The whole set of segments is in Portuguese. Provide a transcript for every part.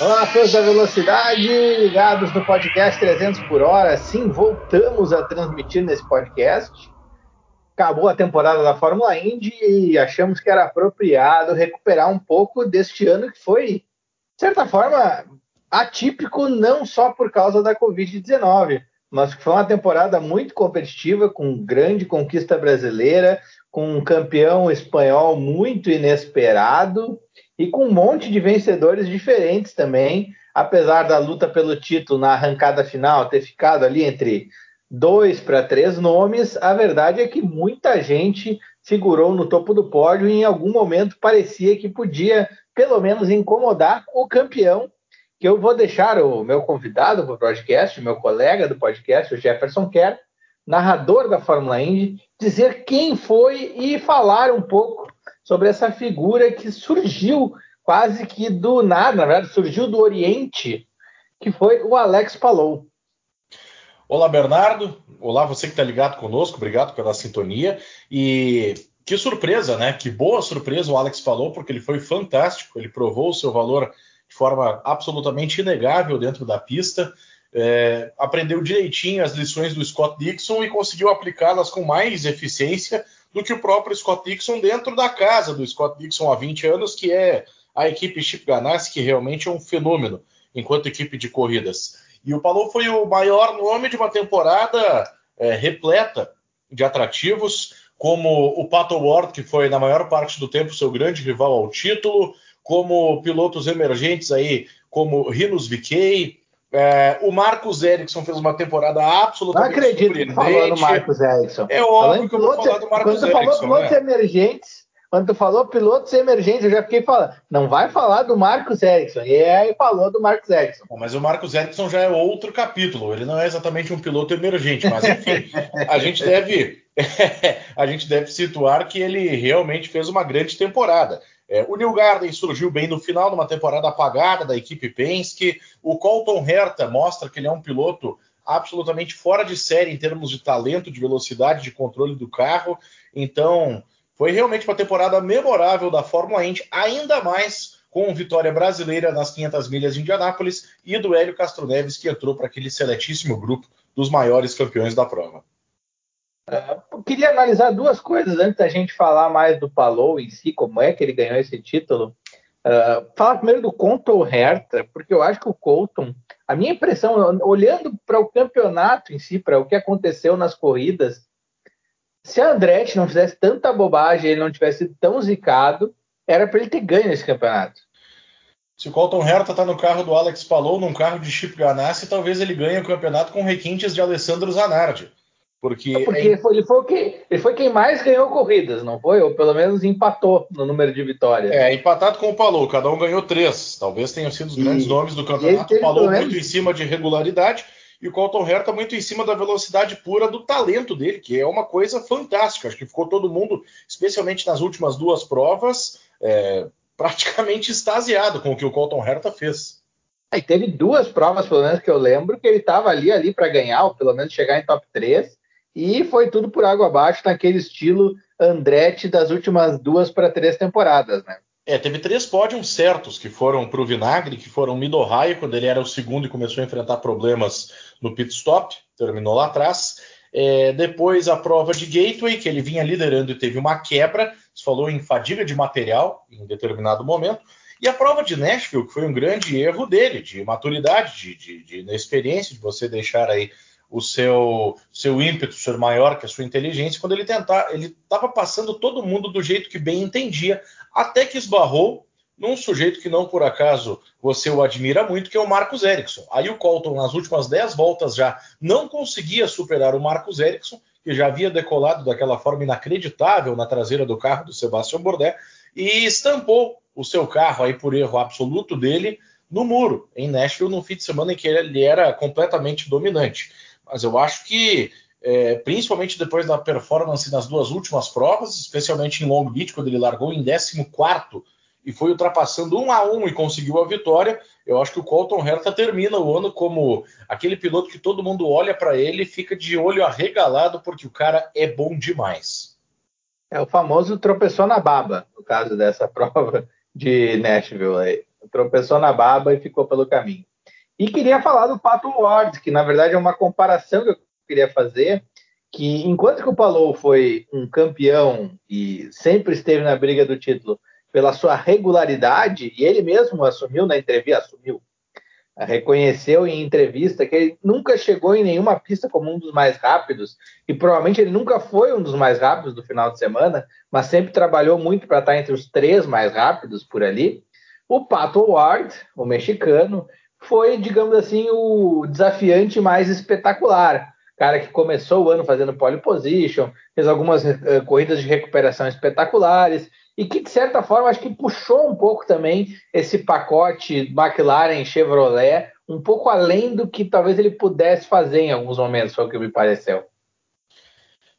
Olá, fãs da velocidade, ligados no podcast 300 por hora. Sim, voltamos a transmitir nesse podcast. Acabou a temporada da Fórmula Indy e achamos que era apropriado recuperar um pouco deste ano que foi certa forma, atípico não só por causa da Covid-19, mas foi uma temporada muito competitiva, com grande conquista brasileira, com um campeão espanhol muito inesperado e com um monte de vencedores diferentes também, apesar da luta pelo título na arrancada final ter ficado ali entre dois para três nomes, a verdade é que muita gente figurou no topo do pódio e em algum momento parecia que podia, pelo menos, incomodar o campeão, que eu vou deixar o meu convidado para o podcast, meu colega do podcast, o Jefferson Kerr, narrador da Fórmula Indy, dizer quem foi e falar um pouco sobre essa figura que surgiu quase que do nada, na verdade, surgiu do Oriente, que foi o Alex Palou. Olá, Bernardo. Olá, você que está ligado conosco, obrigado pela sintonia. E que surpresa, né? Que boa surpresa o Alex falou, porque ele foi fantástico, ele provou o seu valor de forma absolutamente inegável dentro da pista. É, aprendeu direitinho as lições do Scott Dixon e conseguiu aplicá-las com mais eficiência do que o próprio Scott Dixon dentro da casa do Scott Dixon há 20 anos, que é a equipe Chip Ganassi, que realmente é um fenômeno enquanto equipe de corridas. E o Palou foi o maior nome de uma temporada é, repleta de atrativos, como o Pato Ward, que foi na maior parte do tempo seu grande rival ao título, como pilotos emergentes aí, como Rinos VK, é, o Marcos Ericsson fez uma temporada absolutamente Não acredito que falou do Marcos Ericsson. É óbvio que eu vou falar do Marcos Quando tu falou pilotos né? emergentes, quando tu falou pilotos emergentes, eu já fiquei falando, não vai falar do Marcos Ericsson. E aí falou do Marcos Ericsson. Bom, mas o Marcos Ericsson já é outro capítulo. Ele não é exatamente um piloto emergente, mas enfim, a gente deve a gente deve situar que ele realmente fez uma grande temporada. É, o New Garden surgiu bem no final, numa temporada apagada da equipe Penske. O Colton Herta mostra que ele é um piloto absolutamente fora de série em termos de talento, de velocidade, de controle do carro. Então, foi realmente uma temporada memorável da Fórmula Indy, ainda mais com vitória brasileira nas 500 milhas de Indianápolis e do Hélio Castro Neves, que entrou para aquele seletíssimo grupo dos maiores campeões da prova. Uh, queria analisar duas coisas antes da gente falar mais do Palou em si, como é que ele ganhou esse título. Uh, falar primeiro do Colton Herta, porque eu acho que o Colton, a minha impressão, olhando para o campeonato em si, para o que aconteceu nas corridas, se a Andretti não fizesse tanta bobagem, ele não tivesse sido tão zicado, era para ele ter ganho esse campeonato. Se o Colton Herta está no carro do Alex Palou, num carro de Chip Ganassi, talvez ele ganhe o campeonato com requintes de Alessandro Zanardi. Porque, é porque é... foi, ele, foi quem, ele foi quem mais ganhou corridas, não foi? Ou pelo menos empatou no número de vitórias. É, empatado com o Palou, cada um ganhou três. Talvez tenham sido os e, grandes nomes do campeonato. O Palou muito em cima de regularidade e o Colton Herta muito em cima da velocidade pura do talento dele, que é uma coisa fantástica. Acho que ficou todo mundo, especialmente nas últimas duas provas, é, praticamente extasiado com o que o Colton Herta fez. Aí teve duas provas, pelo menos que eu lembro, que ele estava ali ali para ganhar, ou pelo menos chegar em top 3 e foi tudo por água abaixo naquele estilo Andretti das últimas duas para três temporadas, né? É, teve três pódios certos que foram para o Vinagre, que foram Mido Raio, quando ele era o segundo e começou a enfrentar problemas no pit stop, terminou lá atrás. É, depois a prova de Gateway, que ele vinha liderando e teve uma quebra, se falou em fadiga de material em determinado momento. E a prova de Nashville, que foi um grande erro dele, de maturidade, de, de, de de você deixar aí o seu, seu ímpeto ser maior que a sua inteligência, quando ele tentar, ele estava passando todo mundo do jeito que bem entendia, até que esbarrou num sujeito que não por acaso você o admira muito, que é o Marcos Ericsson. Aí o Colton, nas últimas 10 voltas já, não conseguia superar o Marcos Ericsson, que já havia decolado daquela forma inacreditável na traseira do carro do Sebastian Bourdais, e estampou o seu carro aí por erro absoluto dele no muro, em Nashville, no fim de semana em que ele era completamente dominante mas eu acho que, é, principalmente depois da performance nas duas últimas provas, especialmente em Long Beach, quando ele largou em 14 e foi ultrapassando um a um e conseguiu a vitória, eu acho que o Colton Herta termina o ano como aquele piloto que todo mundo olha para ele e fica de olho arregalado porque o cara é bom demais. É o famoso tropeçou na baba, no caso dessa prova de Nashville aí. tropeçou na baba e ficou pelo caminho. E queria falar do Pato Ward, que na verdade é uma comparação que eu queria fazer, que enquanto que o Palou foi um campeão e sempre esteve na briga do título pela sua regularidade, e ele mesmo assumiu na entrevista, assumiu, reconheceu em entrevista que ele nunca chegou em nenhuma pista como um dos mais rápidos, e provavelmente ele nunca foi um dos mais rápidos do final de semana, mas sempre trabalhou muito para estar entre os três mais rápidos por ali. O Pato Ward, o mexicano, foi, digamos assim, o desafiante mais espetacular. Cara que começou o ano fazendo pole position, fez algumas uh, corridas de recuperação espetaculares, e que, de certa forma, acho que puxou um pouco também esse pacote McLaren Chevrolet, um pouco além do que talvez ele pudesse fazer em alguns momentos, foi o que me pareceu.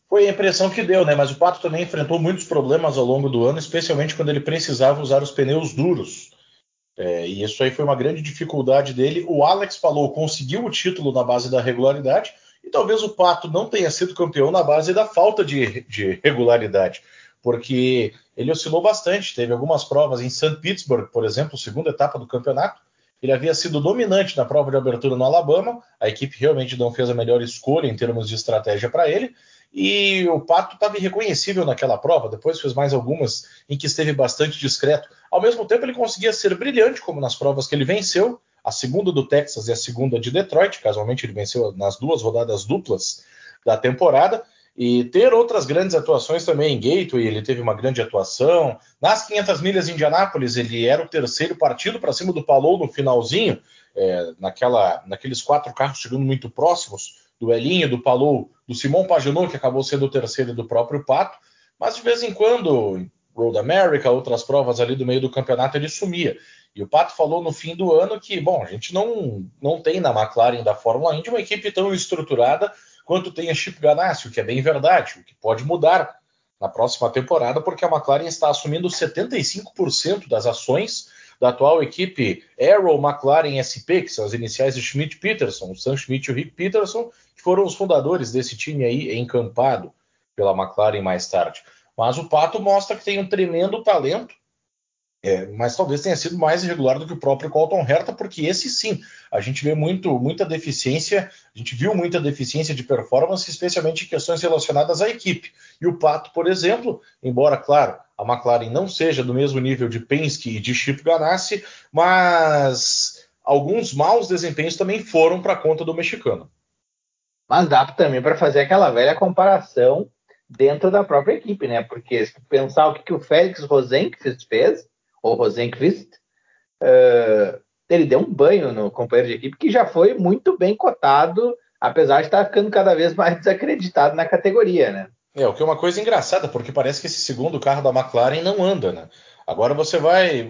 Foi a impressão que deu, né? Mas o Pato também enfrentou muitos problemas ao longo do ano, especialmente quando ele precisava usar os pneus duros. É, e isso aí foi uma grande dificuldade dele. O Alex falou, conseguiu o título na base da regularidade, e talvez o Pato não tenha sido campeão na base da falta de, de regularidade porque ele oscilou bastante. Teve algumas provas em St. Petersburg, por exemplo, segunda etapa do campeonato. Ele havia sido dominante na prova de abertura no Alabama. A equipe realmente não fez a melhor escolha em termos de estratégia para ele. E o Pato estava irreconhecível naquela prova. Depois fez mais algumas em que esteve bastante discreto. Ao mesmo tempo, ele conseguia ser brilhante, como nas provas que ele venceu. A segunda do Texas e a segunda de Detroit. Casualmente, ele venceu nas duas rodadas duplas da temporada. E ter outras grandes atuações também em Gateway, ele teve uma grande atuação. Nas 500 milhas de Indianápolis, ele era o terceiro partido para cima do Palou no finalzinho, é, naquela, naqueles quatro carros chegando muito próximos do Elinho, do Palou, do Simon Pagenaud, que acabou sendo o terceiro do próprio Pato. Mas de vez em quando, Road America, outras provas ali do meio do campeonato, ele sumia. E o Pato falou no fim do ano que, bom, a gente não, não tem na McLaren da Fórmula Indy uma equipe tão estruturada quanto tem a Chip Ganassi, o que é bem verdade, o que pode mudar na próxima temporada, porque a McLaren está assumindo 75% das ações da atual equipe Arrow McLaren SP, que são as iniciais de Schmidt Peterson, o Sam Schmidt e o Rick Peterson, que foram os fundadores desse time aí encampado pela McLaren mais tarde. Mas o Pato mostra que tem um tremendo talento é, mas talvez tenha sido mais irregular do que o próprio Colton Herta, porque esse sim, a gente vê muito, muita deficiência, a gente viu muita deficiência de performance, especialmente em questões relacionadas à equipe. E o Pato, por exemplo, embora, claro, a McLaren não seja do mesmo nível de Penske e de Chip Ganassi, mas alguns maus desempenhos também foram para conta do mexicano. Mas dá também para fazer aquela velha comparação dentro da própria equipe, né? Porque se pensar o que, que o Félix Rosenqvist fez, ou Rosenqvist, uh, ele deu um banho no companheiro de equipe que já foi muito bem cotado, apesar de estar ficando cada vez mais desacreditado na categoria, né? É, o que é uma coisa engraçada, porque parece que esse segundo carro da McLaren não anda, né? Agora você vai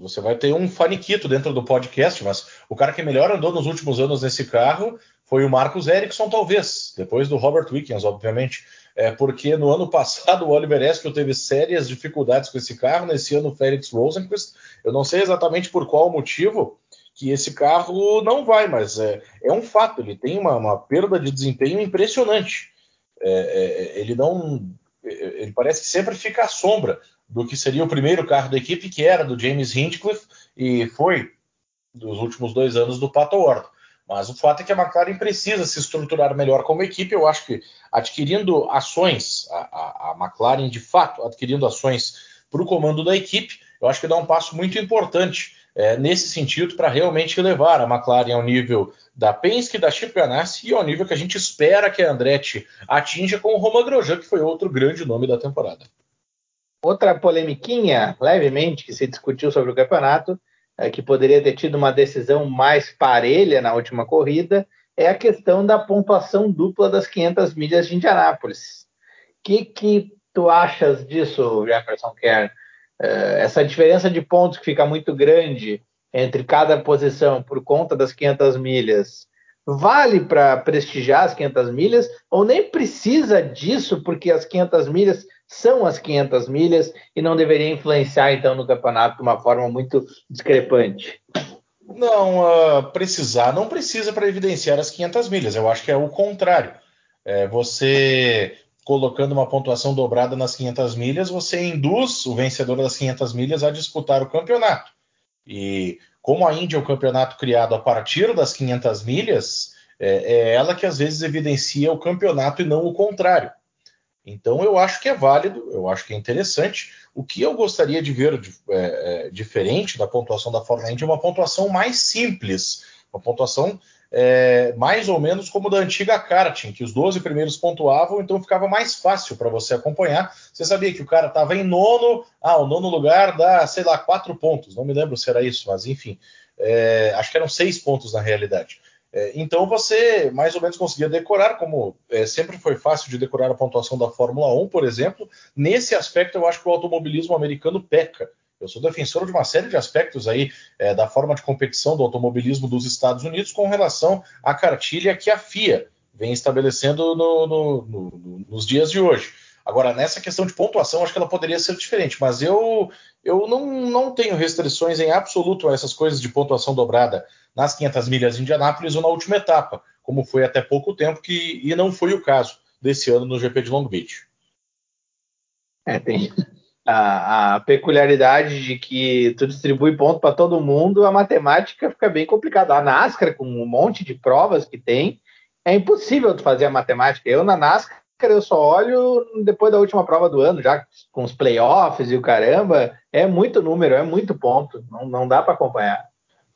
você vai ter um faniquito dentro do podcast, mas o cara que melhor andou nos últimos anos nesse carro foi o Marcos Ericsson, talvez, depois do Robert Wickens, obviamente é, porque no ano passado o Oliver Eskel teve sérias dificuldades com esse carro, nesse ano o Felix Rosenquist, eu não sei exatamente por qual motivo que esse carro não vai, mas é, é um fato, ele tem uma, uma, perda de desempenho impressionante. É, é ele não, ele parece que sempre fica à sombra do que seria o primeiro carro da equipe, que era do James Hinchcliffe e foi dos últimos dois anos do Pato Ward. Mas o fato é que a McLaren precisa se estruturar melhor como equipe. Eu acho que adquirindo ações, a, a, McLaren de fato adquirindo ações para o comando da equipe, eu acho que dá um passo muito importante é, nesse sentido para realmente levar a McLaren ao nível da Penske, da Chip Ganassi e ao nível que a gente espera que a Andretti atinja com o Romain Grosjean, que foi outro grande nome da temporada. Outra polemiquinha, levemente, que se discutiu sobre o campeonato é, que poderia ter tido uma decisão mais parelha na última corrida, é a questão da pontuação dupla das 500 milhas de Indianápolis. O que, que tu achas disso, Jefferson Kern? É, essa diferença de pontos que fica muito grande entre cada posição por conta das 500 milhas, vale para prestigiar as 500 milhas ou nem precisa disso porque as 500 milhas são as 500 milhas e não deveria influenciar então no campeonato de uma forma muito discrepante. Não, uh, precisar não precisa para evidenciar as 500 milhas. Eu acho que é o contrário. É, você colocando uma pontuação dobrada nas 500 milhas, você induz o vencedor das 500 milhas a disputar o campeonato. E como a Indy é um campeonato criado a partir das 500 milhas, é, é ela que às vezes evidencia o campeonato e não o contrário. Então eu acho que é válido, eu acho que é interessante. O que eu gostaria de ver é, é, diferente da pontuação da Indy é uma pontuação mais simples, uma pontuação é, mais ou menos como da antiga karting, que os 12 primeiros pontuavam, então ficava mais fácil para você acompanhar. Você sabia que o cara estava em nono, ah, o nono lugar dá, sei lá, quatro pontos, não me lembro se era isso, mas enfim, é, acho que eram seis pontos na realidade. É, então você mais ou menos conseguia decorar, como é, sempre foi fácil de decorar a pontuação da Fórmula 1, por exemplo. Nesse aspecto, eu acho que o automobilismo americano peca. Eu sou defensor de uma série de aspectos aí é, da forma de competição do automobilismo dos Estados Unidos com relação à cartilha que a FIA vem estabelecendo no, no, no, nos dias de hoje. Agora, nessa questão de pontuação, acho que ela poderia ser diferente, mas eu, eu não, não tenho restrições em absoluto a essas coisas de pontuação dobrada nas 500 milhas de Indianápolis ou na última etapa, como foi até pouco tempo, que, e não foi o caso desse ano no GP de Long Beach. É, tem a, a peculiaridade de que tu distribui ponto para todo mundo, a matemática fica bem complicada. A NASCAR, com um monte de provas que tem, é impossível tu fazer a matemática. Eu, na NASCAR, eu só olho depois da última prova do ano, já com os playoffs e o caramba. É muito número, é muito ponto. Não, não dá para acompanhar.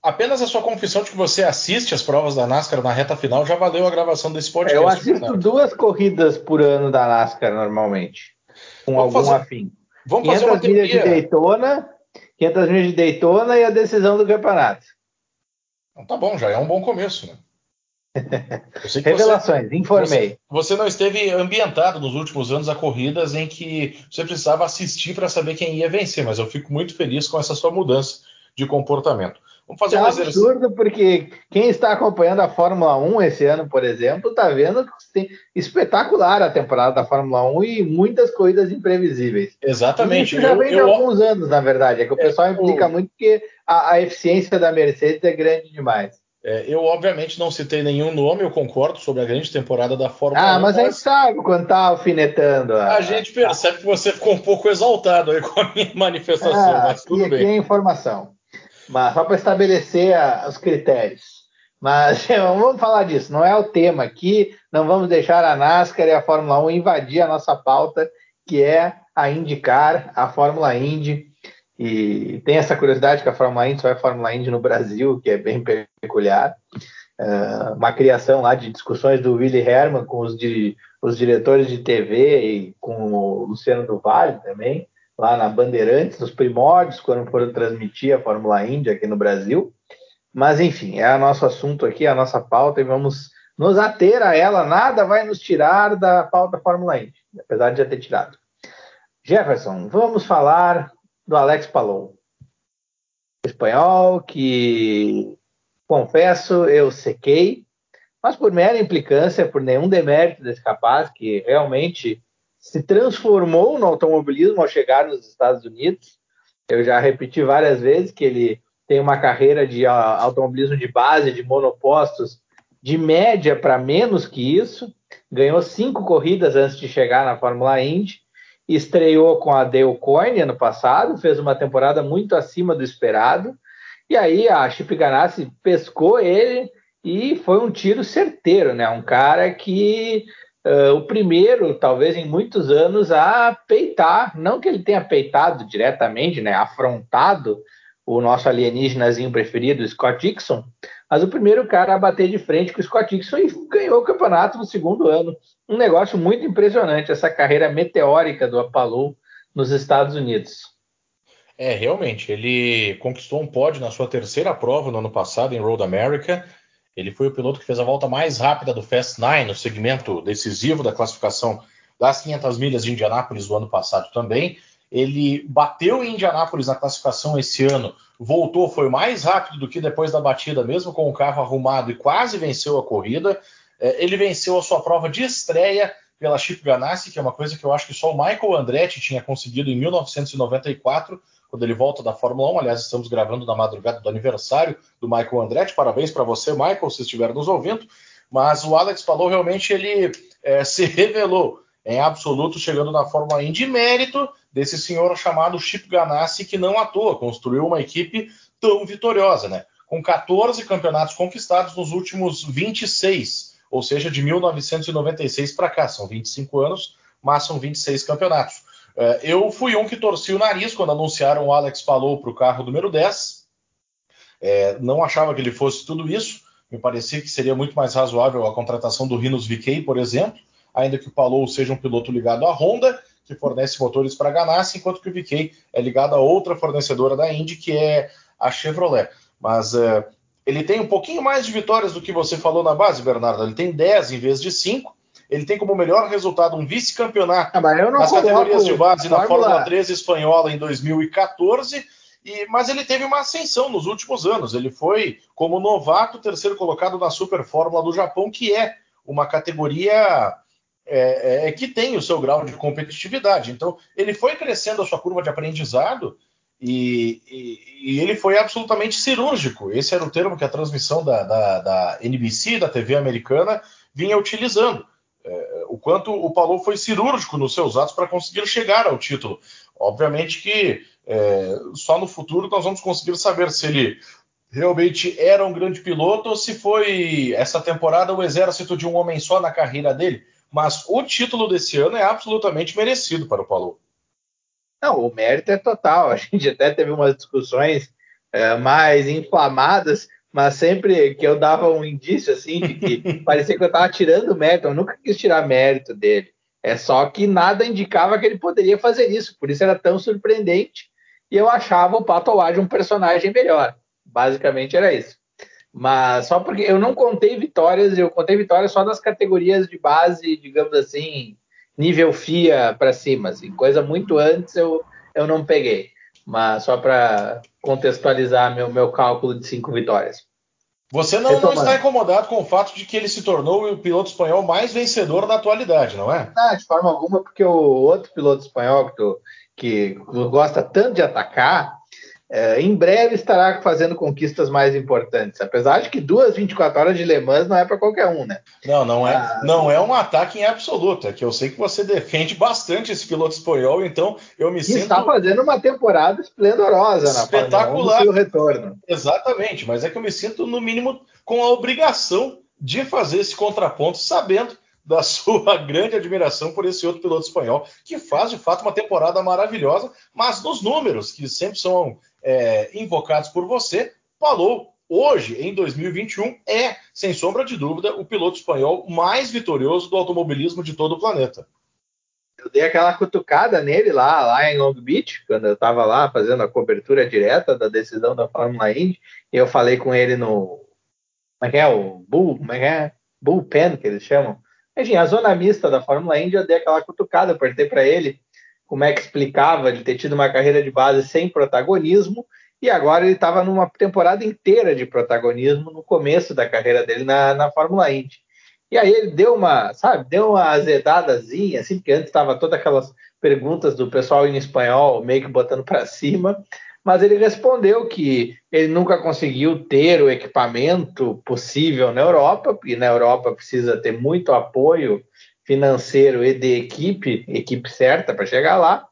Apenas a sua confissão de que você assiste as provas da NASCAR na reta final já valeu a gravação desse podcast. Eu assisto duas corridas por ano da NASCAR normalmente, com Vamos algum fazer... afim. Vamos 500 fazer uma milhas de Daytona, 500 milhas de Daytona e a decisão do campeonato. Então tá bom, já é um bom começo, né? Revelações, você, informei. Você, você, não esteve ambientado nos últimos anos a corridas em que você precisava assistir para saber quem ia vencer, mas eu fico muito feliz com essa sua mudança de comportamento. Vamos fazer é um absurdo porque quem está acompanhando a Fórmula 1 esse ano, por exemplo, está vendo que tem espetacular a temporada da Fórmula 1 e muitas corridas imprevisíveis. Exatamente. Isso já vem eu, de eu... alguns anos, na verdade. É que o pessoal é, implica eu... muito que a, a, eficiência da Mercedes é grande demais. É, eu, obviamente, não citei nenhum nome, eu concordo sobre a grande temporada da Fórmula ah, 1. Ah, mas, mas a gente sabe quando tá alfinetando. A... a gente percebe que você ficou um pouco exaltado aí com a minha manifestação, ah, mas tudo aqui, bem. Aqui é informação mas só para estabelecer a, os critérios. Mas vamos falar disso, não é o tema aqui, não vamos deixar a NASCAR e a Fórmula 1 invadir a nossa pauta, que é a IndyCar, a Fórmula Indy. E tem essa curiosidade que a Fórmula Indy só é Fórmula Indy no Brasil, que é bem peculiar. Uh, uma criação lá de discussões do Willy Herman com os, os diretores de TV e com o Luciano do Vale também lá na Bandeirantes, nos primórdios, quando foram transmitir a Fórmula Indy aqui no Brasil. Mas, enfim, é o nosso assunto aqui, a nossa pauta, e vamos nos ater a ela. Nada vai nos tirar da pauta Fórmula Indy, apesar de já ter tirado. Jefferson, vamos falar do Alex Palou. Espanhol que, confesso, eu sequei, mas por mera implicância, por nenhum demérito desse capaz, que realmente se transformou no automobilismo ao chegar nos Estados Unidos. Eu já repeti várias vezes que ele tem uma carreira de automobilismo de base, de monopostos, de média para menos que isso. Ganhou cinco corridas antes de chegar na Fórmula Indy. Estreou com a Dale Coyne ano passado, fez uma temporada muito acima do esperado. E aí a Chip Ganassi pescou ele e foi um tiro certeiro, né? Um cara que uh, o primeiro, talvez em muitos anos, a peitar, não que ele tenha peitado diretamente, né, afrontado o nosso alienígenazinho preferido, Scott Dixon, mas o primeiro cara a bater de frente com o Scott Dixon e ganhou o campeonato no segundo ano. Um negócio muito impressionante, essa carreira meteórica do Apollo nos Estados Unidos. É, realmente, ele conquistou um pódio na sua terceira prova no ano passado em Road America, ele foi o piloto que fez a volta mais rápida do Fast Nine, no segmento decisivo da classificação das 500 milhas de Indianápolis do ano passado também. Ele bateu em Indianápolis na classificação esse ano, voltou, foi mais rápido do que depois da batida, mesmo com o carro arrumado, e quase venceu a corrida. É, ele venceu a sua prova de estreia pela Chip Ganassi, que é uma coisa que eu acho que só o Michael Andretti tinha conseguido em 1994, quando ele volta da Fórmula 1. Aliás, estamos gravando na madrugada do aniversário do Michael Andretti. Parabéns para você, Michael, se estiver nos ouvindo. Mas o Alex falou realmente ele é, se revelou em absoluto chegando na Fórmula 1 de mérito desse senhor chamado Chip Ganassi, que não à toa construiu uma equipe tão vitoriosa, né? Com 14 campeonatos conquistados nos últimos 26, ou seja, de 1996 para cá, são 25 anos, mas são 26 campeonatos. É, eu fui um que torci o nariz quando anunciaram o Alex Palou para o carro número 10. É, não achava que ele fosse tudo isso. Me parecia que seria muito mais razoável a contratação do Rinos VK, por exemplo, ainda que o Palou seja um piloto ligado à Honda, que fornece motores para a Ganassi, enquanto que o VK é ligado a outra fornecedora da Indy, que é a Chevrolet. Mas é, ele tem um pouquinho mais de vitórias do que você falou na base, Bernardo. Ele tem 10 em vez de 5 ele tem como melhor resultado um vice-campeonato ah, nas categorias de base na Fórmula 3 espanhola em 2014. E, mas ele teve uma ascensão nos últimos anos. Ele foi, como novato, terceiro colocado na Super Fórmula do Japão, que é uma categoria é, é, que tem o seu grau de competitividade. Então, ele foi crescendo a sua curva de aprendizado e, e, e, ele foi absolutamente cirúrgico. Esse era o termo que a transmissão da, da, da NBC, da TV americana, vinha utilizando é, o quanto o Paulo foi cirúrgico nos seus atos para conseguir chegar ao título. Obviamente que é, só no futuro nós vamos conseguir saber se ele realmente era um grande piloto ou se foi essa temporada o exército de um homem só na carreira dele. Mas o título desse ano é absolutamente merecido para o Paulo. Não, o mérito é total. A gente até teve umas discussões é, mais inflamadas mas sempre que eu dava um indício assim de que parecia que eu estava tirando mérito, eu nunca quis tirar mérito dele. É só que nada indicava que ele poderia fazer isso, por isso era tão surpreendente e eu achava o Pato Ward um personagem melhor. Basicamente era isso. Mas só porque eu não contei vitórias, eu contei vitórias só das categorias de base, digamos assim, nível FIA para cima, assim, coisa muito antes eu, eu não peguei mas só para contextualizar meu, meu cálculo de cinco vitórias. Você não, não, está incomodado com o fato de que ele se tornou o piloto espanhol mais vencedor da atualidade, não é? Não, de forma alguma, porque o outro piloto espanhol que, tu, que gosta tanto de atacar, é, em breve estará fazendo conquistas mais importantes. Apesar de que duas 24 horas de Le Mans não é para qualquer um, né? Não, não é, ah, não é um ataque em absoluto. É que eu sei que você defende bastante esse piloto espanhol, então eu me sinto. Está fazendo uma temporada esplendorosa espetacular no retorno. Exatamente, mas é que eu me sinto no mínimo com a obrigação de fazer esse contraponto, sabendo da sua grande admiração por esse outro piloto espanhol, que faz de fato uma temporada maravilhosa, mas nos números, que sempre são é, invocados por você, falou hoje, em 2021, é, sem sombra de dúvida, o piloto espanhol mais vitorioso do automobilismo de todo o planeta. Eu dei aquela cutucada nele lá, lá em Long Beach, quando eu estava lá fazendo a cobertura direta da decisão da Fórmula Indy, e eu falei com ele no. Como é que é? O Bull, como é que é? Bullpen, que eles chamam. Enfim, a zona mista da Fórmula Indy, eu dei aquela cutucada, apertei para ele como é que explicava ele ter tido uma carreira de base sem protagonismo e agora ele estava numa temporada inteira de protagonismo no começo da carreira dele na, na Fórmula Indy. E aí ele deu uma, sabe, deu uma azedadazinha, assim, porque antes estava todas aquelas perguntas do pessoal em espanhol meio que botando para cima, mas ele respondeu que ele nunca conseguiu ter o equipamento possível na Europa, porque na Europa precisa ter muito apoio financeiro e de equipe, equipe certa para chegar lá,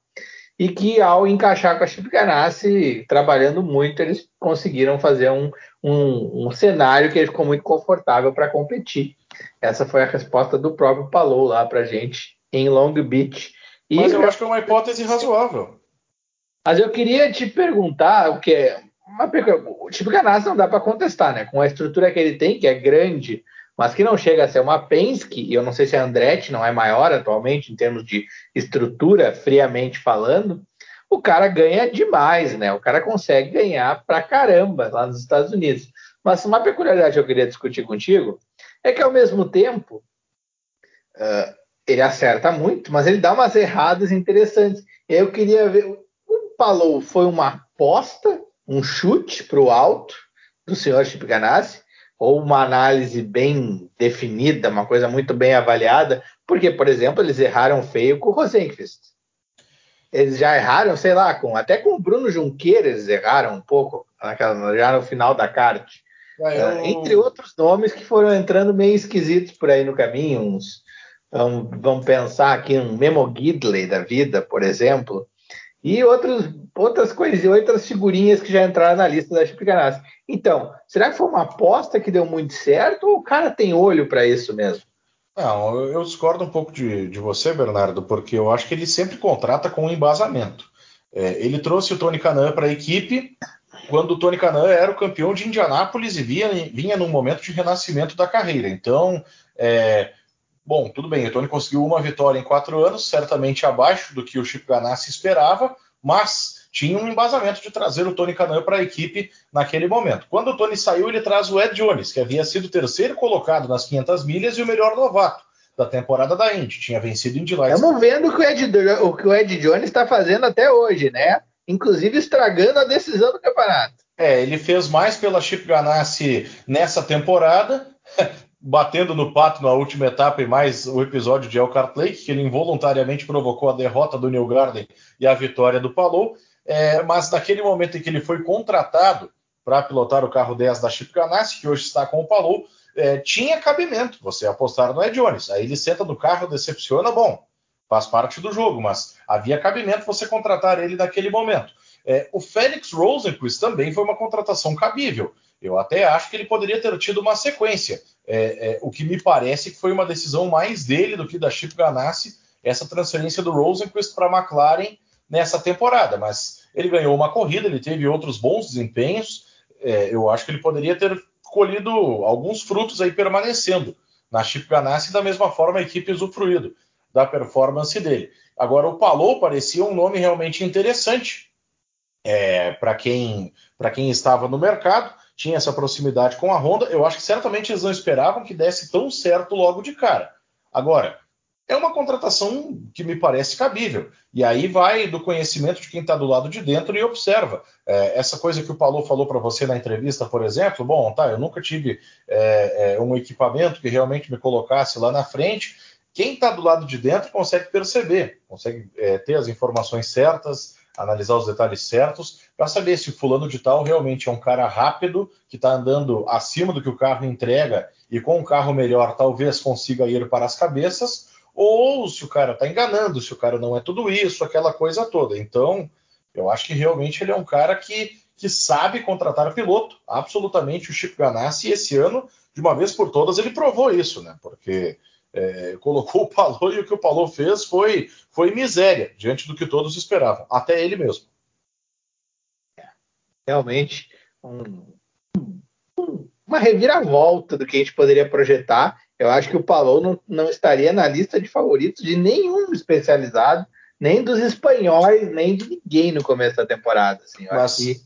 e que ao encaixar com a Chip Ganassi, trabalhando muito, eles conseguiram fazer um, um, um cenário que ele ficou muito confortável para competir. Essa foi a resposta do próprio Palou lá para gente em Long Beach. E Mas eu acho que é uma hipótese razoável. Mas eu queria te perguntar o que é uma o Chip Ganassi não dá para contestar, né? Com a estrutura que ele tem, que é grande, mas que não chega a ser uma Penske, e eu não sei se a Andretti não é maior atualmente em termos de estrutura, friamente falando, o cara ganha demais, né? O cara consegue ganhar pra caramba lá nos Estados Unidos. Mas uma peculiaridade que eu queria discutir contigo é que, ao mesmo tempo, uh, ele acerta muito, mas ele dá umas erradas interessantes. Eu queria ver. O Palou foi uma aposta, um chute para o alto do senhor Chip Ganassi, ou uma análise bem definida, uma coisa muito bem avaliada, porque, por exemplo, eles erraram feio com o Rosenqvist. Eles já erraram, sei lá, com, até com o Bruno Junqueira eles erraram um pouco, naquela, já no final da kart. Uh, entre outros nomes que foram entrando meio esquisitos por aí no caminho, uns, vamos, vamos pensar aqui um Memo Gidley da vida, por exemplo, e outros, outras coisas, outras figurinhas que já entraram na lista da Ganassi. Então, será que foi uma aposta que deu muito certo ou o cara tem olho para isso mesmo? Não, eu discordo um pouco de, de, você, Bernardo, porque eu acho que ele sempre contrata com um embasamento. É, ele trouxe o Tony Canan para a equipe quando o Tony Canan era o campeão de Indianápolis e vinha, vinha num momento de renascimento da carreira. Então, é, bom, tudo bem, o Tony conseguiu uma vitória em quatro anos, certamente abaixo do que o Chip Ganassi esperava, mas tinha um embasamento de trazer o Tony Canan para a equipe naquele momento. Quando o Tony saiu, ele traz o Ed Jones, que havia sido terceiro colocado nas 500 milhas e o melhor novato da temporada da Indy. Tinha vencido Indy Lights. Estamos vendo o que o Ed, o que o Ed Jones está fazendo até hoje, né? Inclusive estragando a decisão do campeonato. É, ele fez mais pela Chip Ganassi nessa temporada, batendo no pato na última etapa e mais o episódio de Elkhart Lake, que ele involuntariamente provocou a derrota do New Garden e a vitória do Palou. É, mas naquele momento em que ele foi contratado para pilotar o carro 10 da Chip Ganassi, que hoje está com o Palou, é, tinha cabimento você apostar no Ed Jones. Aí ele senta no carro, decepciona, bom, faz parte do jogo, mas havia cabimento você contratar ele naquele momento. É, o Félix Rosenquist também foi uma contratação cabível. Eu até acho que ele poderia ter tido uma sequência. É, é, o que me parece que foi uma decisão mais dele do que da Chip Ganassi, essa transferência do Rosenquist para a McLaren nessa temporada. Mas ele ganhou uma corrida, ele teve outros bons desempenhos. É, eu acho que ele poderia ter colhido alguns frutos aí permanecendo na Chip Ganassi, da mesma forma a equipe usufruído da performance dele. Agora, o Palou parecia um nome realmente interessante é, para quem, quem estava no mercado, tinha essa proximidade com a Honda. Eu acho que certamente eles não esperavam que desse tão certo logo de cara. Agora, é uma contratação que me parece cabível. E aí vai do conhecimento de quem está do lado de dentro e observa. É, essa coisa que o Paulo falou para você na entrevista, por exemplo, bom, tá, eu nunca tive é, é, um equipamento que realmente me colocasse lá na frente. Quem está do lado de dentro consegue perceber, consegue é, ter as informações certas, analisar os detalhes certos, para saber se fulano de tal realmente é um cara rápido, que está andando acima do que o carro entrega e com um carro melhor talvez consiga ir para as cabeças, ou se o cara está enganando, se o cara não é tudo isso, aquela coisa toda. Então, eu acho que realmente ele é um cara que, que sabe contratar piloto, absolutamente o Chico Ganassi, esse ano, de uma vez por todas, ele provou isso, né? Porque é, colocou o Palou e o que o Palou fez foi, foi miséria diante do que todos esperavam, até ele mesmo. Realmente, um, uma reviravolta do que a gente poderia projetar eu acho que o Palou não, não estaria na lista de favoritos de nenhum especializado, nem dos espanhóis, nem de ninguém no começo da temporada. Assim. Eu mas, acho que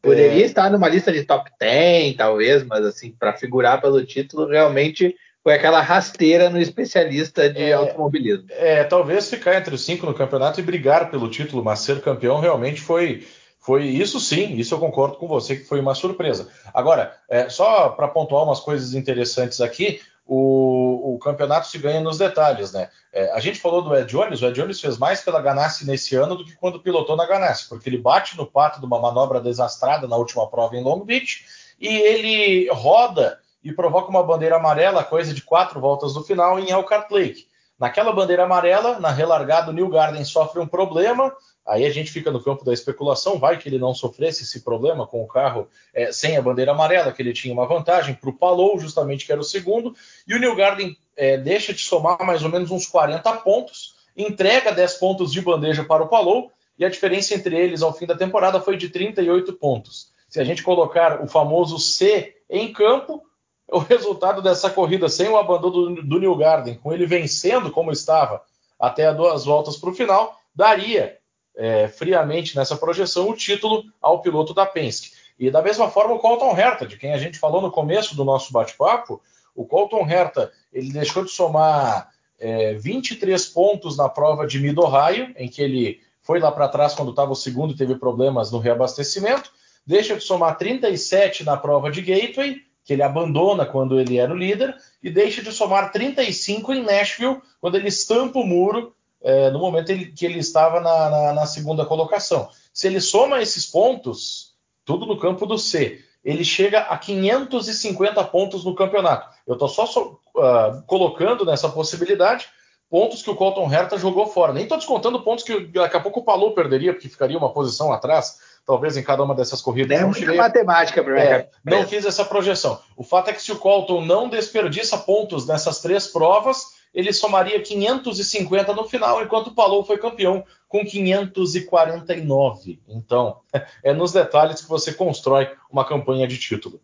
poderia é... estar numa lista de top 10, talvez, mas assim, para figurar pelo título, realmente foi aquela rasteira no especialista de é, automobilismo. É, talvez ficar entre os cinco no campeonato e brigar pelo título, mas ser campeão realmente foi foi isso sim, isso eu concordo com você que foi uma surpresa. Agora, é, só para pontuar umas coisas interessantes aqui, o, o, campeonato se ganha nos detalhes, né? É, a gente falou do Ed Jones, o Ed Jones fez mais pela Ganassi nesse ano do que quando pilotou na Ganassi, porque ele bate no pato de uma manobra desastrada na última prova em Long Beach e ele roda e provoca uma bandeira amarela, coisa de quatro voltas do final em Elkhart Lake. Naquela bandeira amarela, na relargada, o New Garden sofre um problema, Aí a gente fica no campo da especulação, vai que ele não sofresse esse problema com o carro é, sem a bandeira amarela, que ele tinha uma vantagem para o Palou, justamente que era o segundo, e o New Garden é, deixa de somar mais ou menos uns 40 pontos, entrega 10 pontos de bandeja para o Palou, e a diferença entre eles ao fim da temporada foi de 38 pontos. Se a gente colocar o famoso C em campo, o resultado dessa corrida sem o abandono do, do New Garden, com ele vencendo como estava até duas voltas para o final, daria é, friamente nessa projeção o título ao piloto da Penske. E da mesma forma o Colton Herta, de quem a gente falou no começo do nosso bate-papo, o Colton Herta ele deixou de somar é, 23 pontos na prova de Mid-Ohio, em que ele foi lá para trás quando estava o segundo e teve problemas no reabastecimento, deixa de somar 37 na prova de Gateway, que ele abandona quando ele era o líder, e deixa de somar 35 em Nashville, quando ele estampa o muro é, no momento ele, que ele estava na, na, na, segunda colocação. Se ele soma esses pontos, tudo no campo do C, ele chega a 550 pontos no campeonato. Eu estou só uh, colocando nessa possibilidade, pontos que o Colton Herta jogou fora. Nem estou descontando pontos que daqui a pouco o Palou perderia, porque ficaria uma posição atrás, talvez em cada uma dessas corridas. É muita tirei... matemática é, Não fiz essa projeção. O fato é que se o Colton não desperdiça pontos nessas três provas, ele somaria 550 no final, enquanto o Palou foi campeão com 549. Então, é nos detalhes que você constrói uma campanha de título.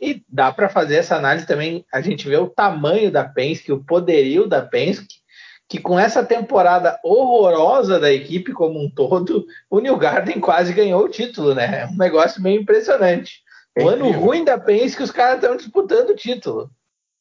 E dá para fazer essa análise também, a gente vê o tamanho da Penske, o poderio da Penske, que com essa temporada horrorosa da equipe como um todo, o New Garden quase ganhou o título, né? É um negócio meio impressionante. É o ano ruim da Penske, os caras estão disputando o título.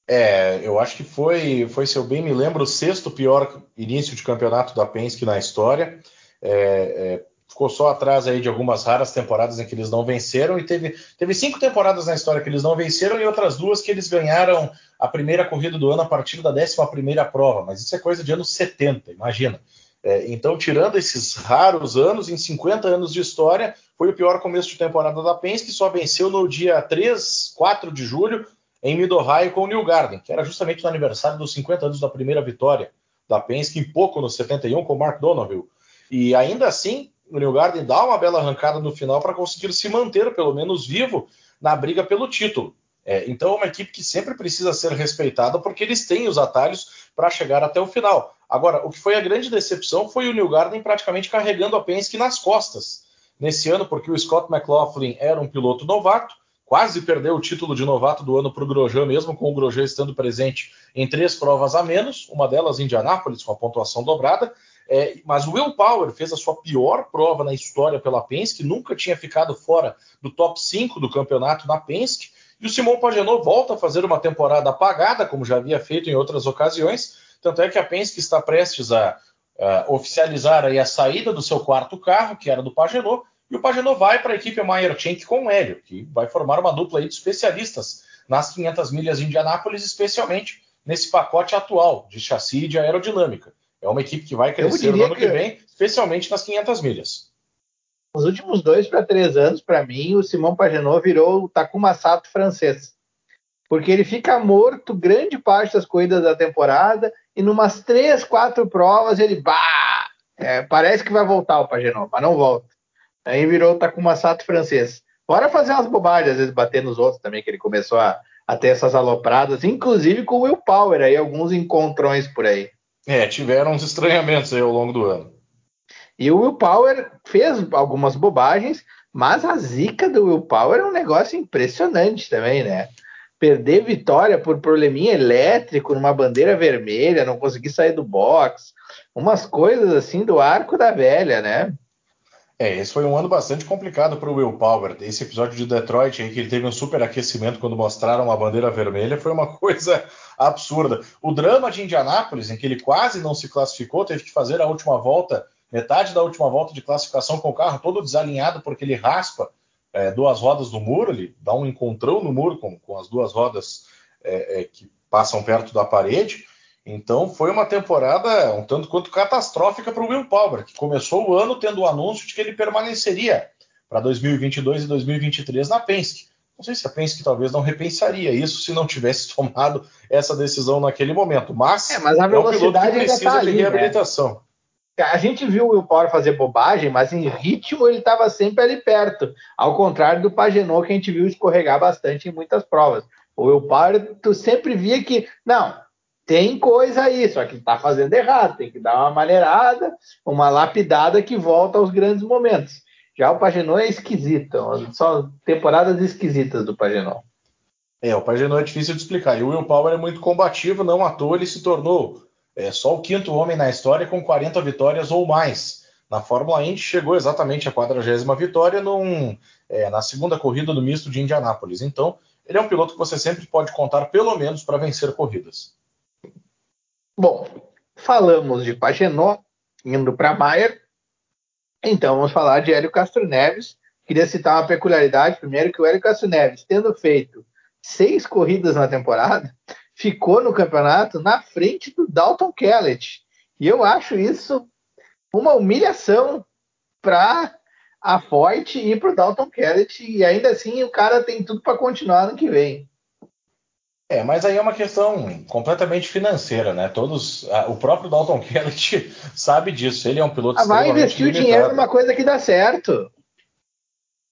É, eu acho que foi, foi, se eu bem me lembro, o sexto pior início de campeonato da Penske na história. É, é, ficou só atrás aí de algumas raras temporadas em que eles não venceram e teve, teve cinco temporadas na história que eles não venceram e outras duas que eles ganharam a primeira corrida do ano a partir da décima primeira prova, mas isso é coisa de anos 70, imagina. É, então, tirando esses raros anos, em 50 anos de história, foi o pior começo de temporada da Penske, que só venceu no dia 3, 4 de julho, em Mid com o New Garden, que era justamente no aniversário dos 50 anos da primeira vitória da Penske, em pouco no 71 com o Mark Donovan. E ainda assim, o New Garden dá uma bela arrancada no final para conseguir se manter, pelo menos vivo, na briga pelo título. É, então é uma equipe que sempre precisa ser respeitada porque eles têm os atalhos para chegar até o final. Agora, o que foi a grande decepção foi o New Garden praticamente carregando a Penske nas costas nesse ano, porque o Scott McLaughlin era um piloto novato, quase perdeu o título de novato do ano para o Grosjean, mesmo com o Grosjean estando presente em três provas a menos, uma delas em Indianápolis, com a pontuação dobrada. É, mas o Will Power fez a sua pior prova na história pela Penske, nunca tinha ficado fora do top 5 do campeonato na Penske. E o Simon Pagenaud volta a fazer uma temporada apagada, como já havia feito em outras ocasiões. Tanto é que a Penske está prestes a, a oficializar a saída do seu quarto carro, que era do Pagenaud, e o Pagenaud vai para a equipe Meyer Shank com o Hélio, que vai formar uma dupla de especialistas nas 500 milhas de Indianápolis, especialmente nesse pacote atual de chassi e de aerodinâmica. É uma equipe que vai crescer no ano que... que vem, especialmente nas 500 milhas. Nos últimos dois para três anos, para mim, o Simão Pagenaud virou o Takuma Sato francês. Porque ele fica morto grande parte das corridas da temporada e numas três, quatro provas ele bah, é, parece que vai voltar o Pagenaud, mas não volta. Aí virou o Takuma Sato francês. Bora fazer umas bobagens, às vezes bater nos outros também, que ele começou a, a ter essas alopradas, inclusive com o Will Power aí, alguns encontrões por aí. É, tiveram uns estranhamentos aí ao longo do ano. E o Will Power fez algumas bobagens, mas a zica do Will Power é um negócio impressionante também, né? Perder vitória por probleminha elétrico numa bandeira vermelha, não conseguir sair do box, umas coisas assim do arco da velha, né? É, esse foi um ano bastante complicado para o Will Power. Esse episódio de Detroit aí, que ele teve um super aquecimento quando mostraram a bandeira vermelha, foi uma coisa absurda. O drama de Indianápolis, em que ele quase não se classificou, teve que fazer a última volta, metade da última volta de classificação com o carro todo desalinhado, porque ele raspa é, duas rodas do muro, ele dá um encontrão no muro com, com as duas rodas é, é, que passam perto da parede. Então foi uma temporada um tanto quanto catastrófica para o Will Power, que começou o ano tendo o anúncio de que ele permaneceria para 2022 e 2023 na Penske. Não sei se a Penske talvez não repensaria isso se não tivesse tomado essa decisão naquele momento, mas, é, mas a é um piloto que precisa tá ali, de reabilitação. Né? A gente viu o Will Power fazer bobagem, mas em ritmo ele estava sempre ali perto, ao contrário do Pagenot que a gente viu escorregar bastante em muitas provas. O Will Power, tu sempre via que, não, tem coisa aí, só que está fazendo errado, tem que dar uma maneirada, uma lapidada que volta aos grandes momentos. Já o Pagenot é esquisito, só temporadas esquisitas do Pagenot. É, o Pagenot é difícil de explicar. E o Will Power é muito combativo, não à toa ele se tornou é, só o quinto homem na história com 40 vitórias ou mais. Na Fórmula Indy chegou exatamente a 40 vitória num, é, na segunda corrida do misto de Indianápolis. Então, ele é um piloto que você sempre pode contar pelo menos para vencer corridas. Bom, falamos de Pagenot indo para Bayer, então vamos falar de Hélio Castro Neves. Queria citar uma peculiaridade, primeiro que o Hélio Castro Neves, tendo feito seis corridas na temporada, ficou no campeonato na frente do Dalton Kellett. E eu acho isso uma humilhação para a Forte e para o Dalton Kellett. E ainda assim o cara tem tudo para continuar no que vem. É, mas aí é uma questão completamente financeira, né? Todos, o próprio Dalton Kellett sabe disso. Ele é um piloto ah, Vai investir limitado. o dinheiro numa coisa que dá certo.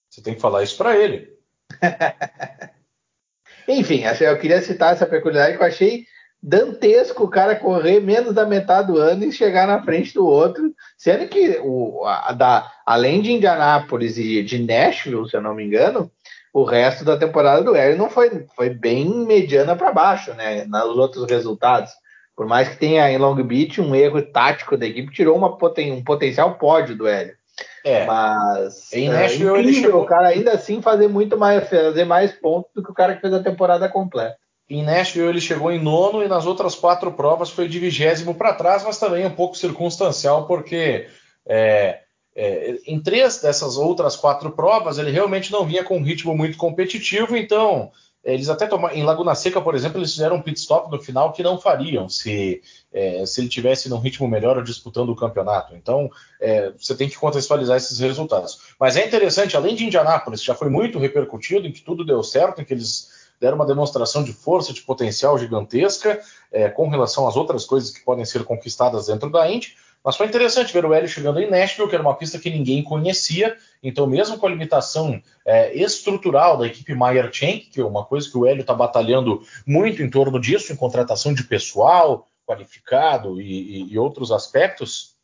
Você tem que falar isso para ele. Enfim, eu queria citar essa peculiaridade que eu achei dantesco o cara correr menos da metade do ano e chegar na frente do outro, sendo que o, a, da, além de Indianápolis e de Nashville, se eu não me engano, o resto da temporada do Hélio não foi, foi bem mediana para baixo, né? Nos outros resultados. Por mais que tenha em Long Beach um erro tático da equipe, tirou uma um potencial pódio do Hélio. É. Mas em Nashville, é incrível chegou... o cara ainda assim fazer muito mais, fazer mais pontos do que o cara que fez a temporada completa. Em Nashville ele chegou em nono e nas outras quatro provas foi de vigésimo para trás, mas também um pouco circunstancial, porque é, é, em três dessas outras quatro provas, ele realmente não vinha com um ritmo muito competitivo, então eles até tomaram. Em Laguna Seca, por exemplo, eles fizeram um pit stop no final que não fariam se, é, se ele tivesse num ritmo melhor disputando o campeonato. Então, é, você tem que contextualizar esses resultados. Mas é interessante, além de Indianápolis, já foi muito repercutido em que tudo deu certo, em que eles deram uma demonstração de força, de potencial gigantesca é, com relação às outras coisas que podem ser conquistadas dentro da Indy. Mas foi interessante ver o Hélio chegando em Nashville, que era uma pista que ninguém conhecia. Então, mesmo com a limitação é, estrutural da equipe Meyer Chank, que é uma coisa que o Hélio está batalhando muito em torno disso, em contratação de pessoal qualificado e, e, e, outros aspectos,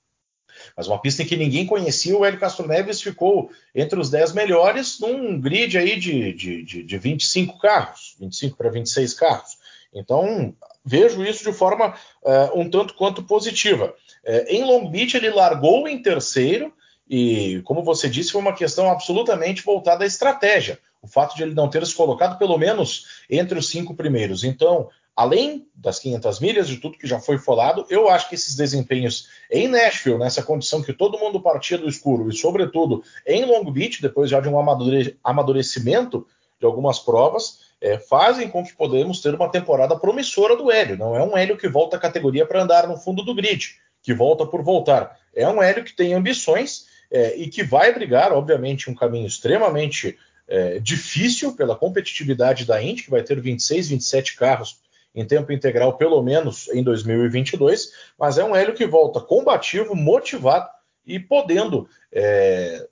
mas uma pista em que ninguém conhecia, o Hélio Castro Neves ficou entre os 10 melhores num grid aí de, de, de, de 25 carros, 25 para 26 carros. Então, vejo isso de forma uh, um tanto quanto positiva. Uh, em Long Beach, ele largou em terceiro, e, como você disse, foi uma questão absolutamente voltada à estratégia. O fato de ele não ter se colocado pelo menos entre os cinco primeiros. Então, além das 500 milhas, de tudo que já foi falado, eu acho que esses desempenhos em Nashville, nessa condição que todo mundo partia do escuro, e sobretudo em Long Beach, depois já de um amadurecimento de algumas provas, é, fazem com que podemos ter uma temporada promissora do Hélio. Não é um Hélio que volta a categoria para andar no fundo do grid, que volta por voltar. É um Hélio que tem ambições é, e que vai brigar, obviamente, um caminho extremamente é, difícil pela competitividade da Indy, que vai ter 26, 27 carros em tempo integral, pelo menos em 2022, mas é um Hélio que volta combativo, motivado e podendo é,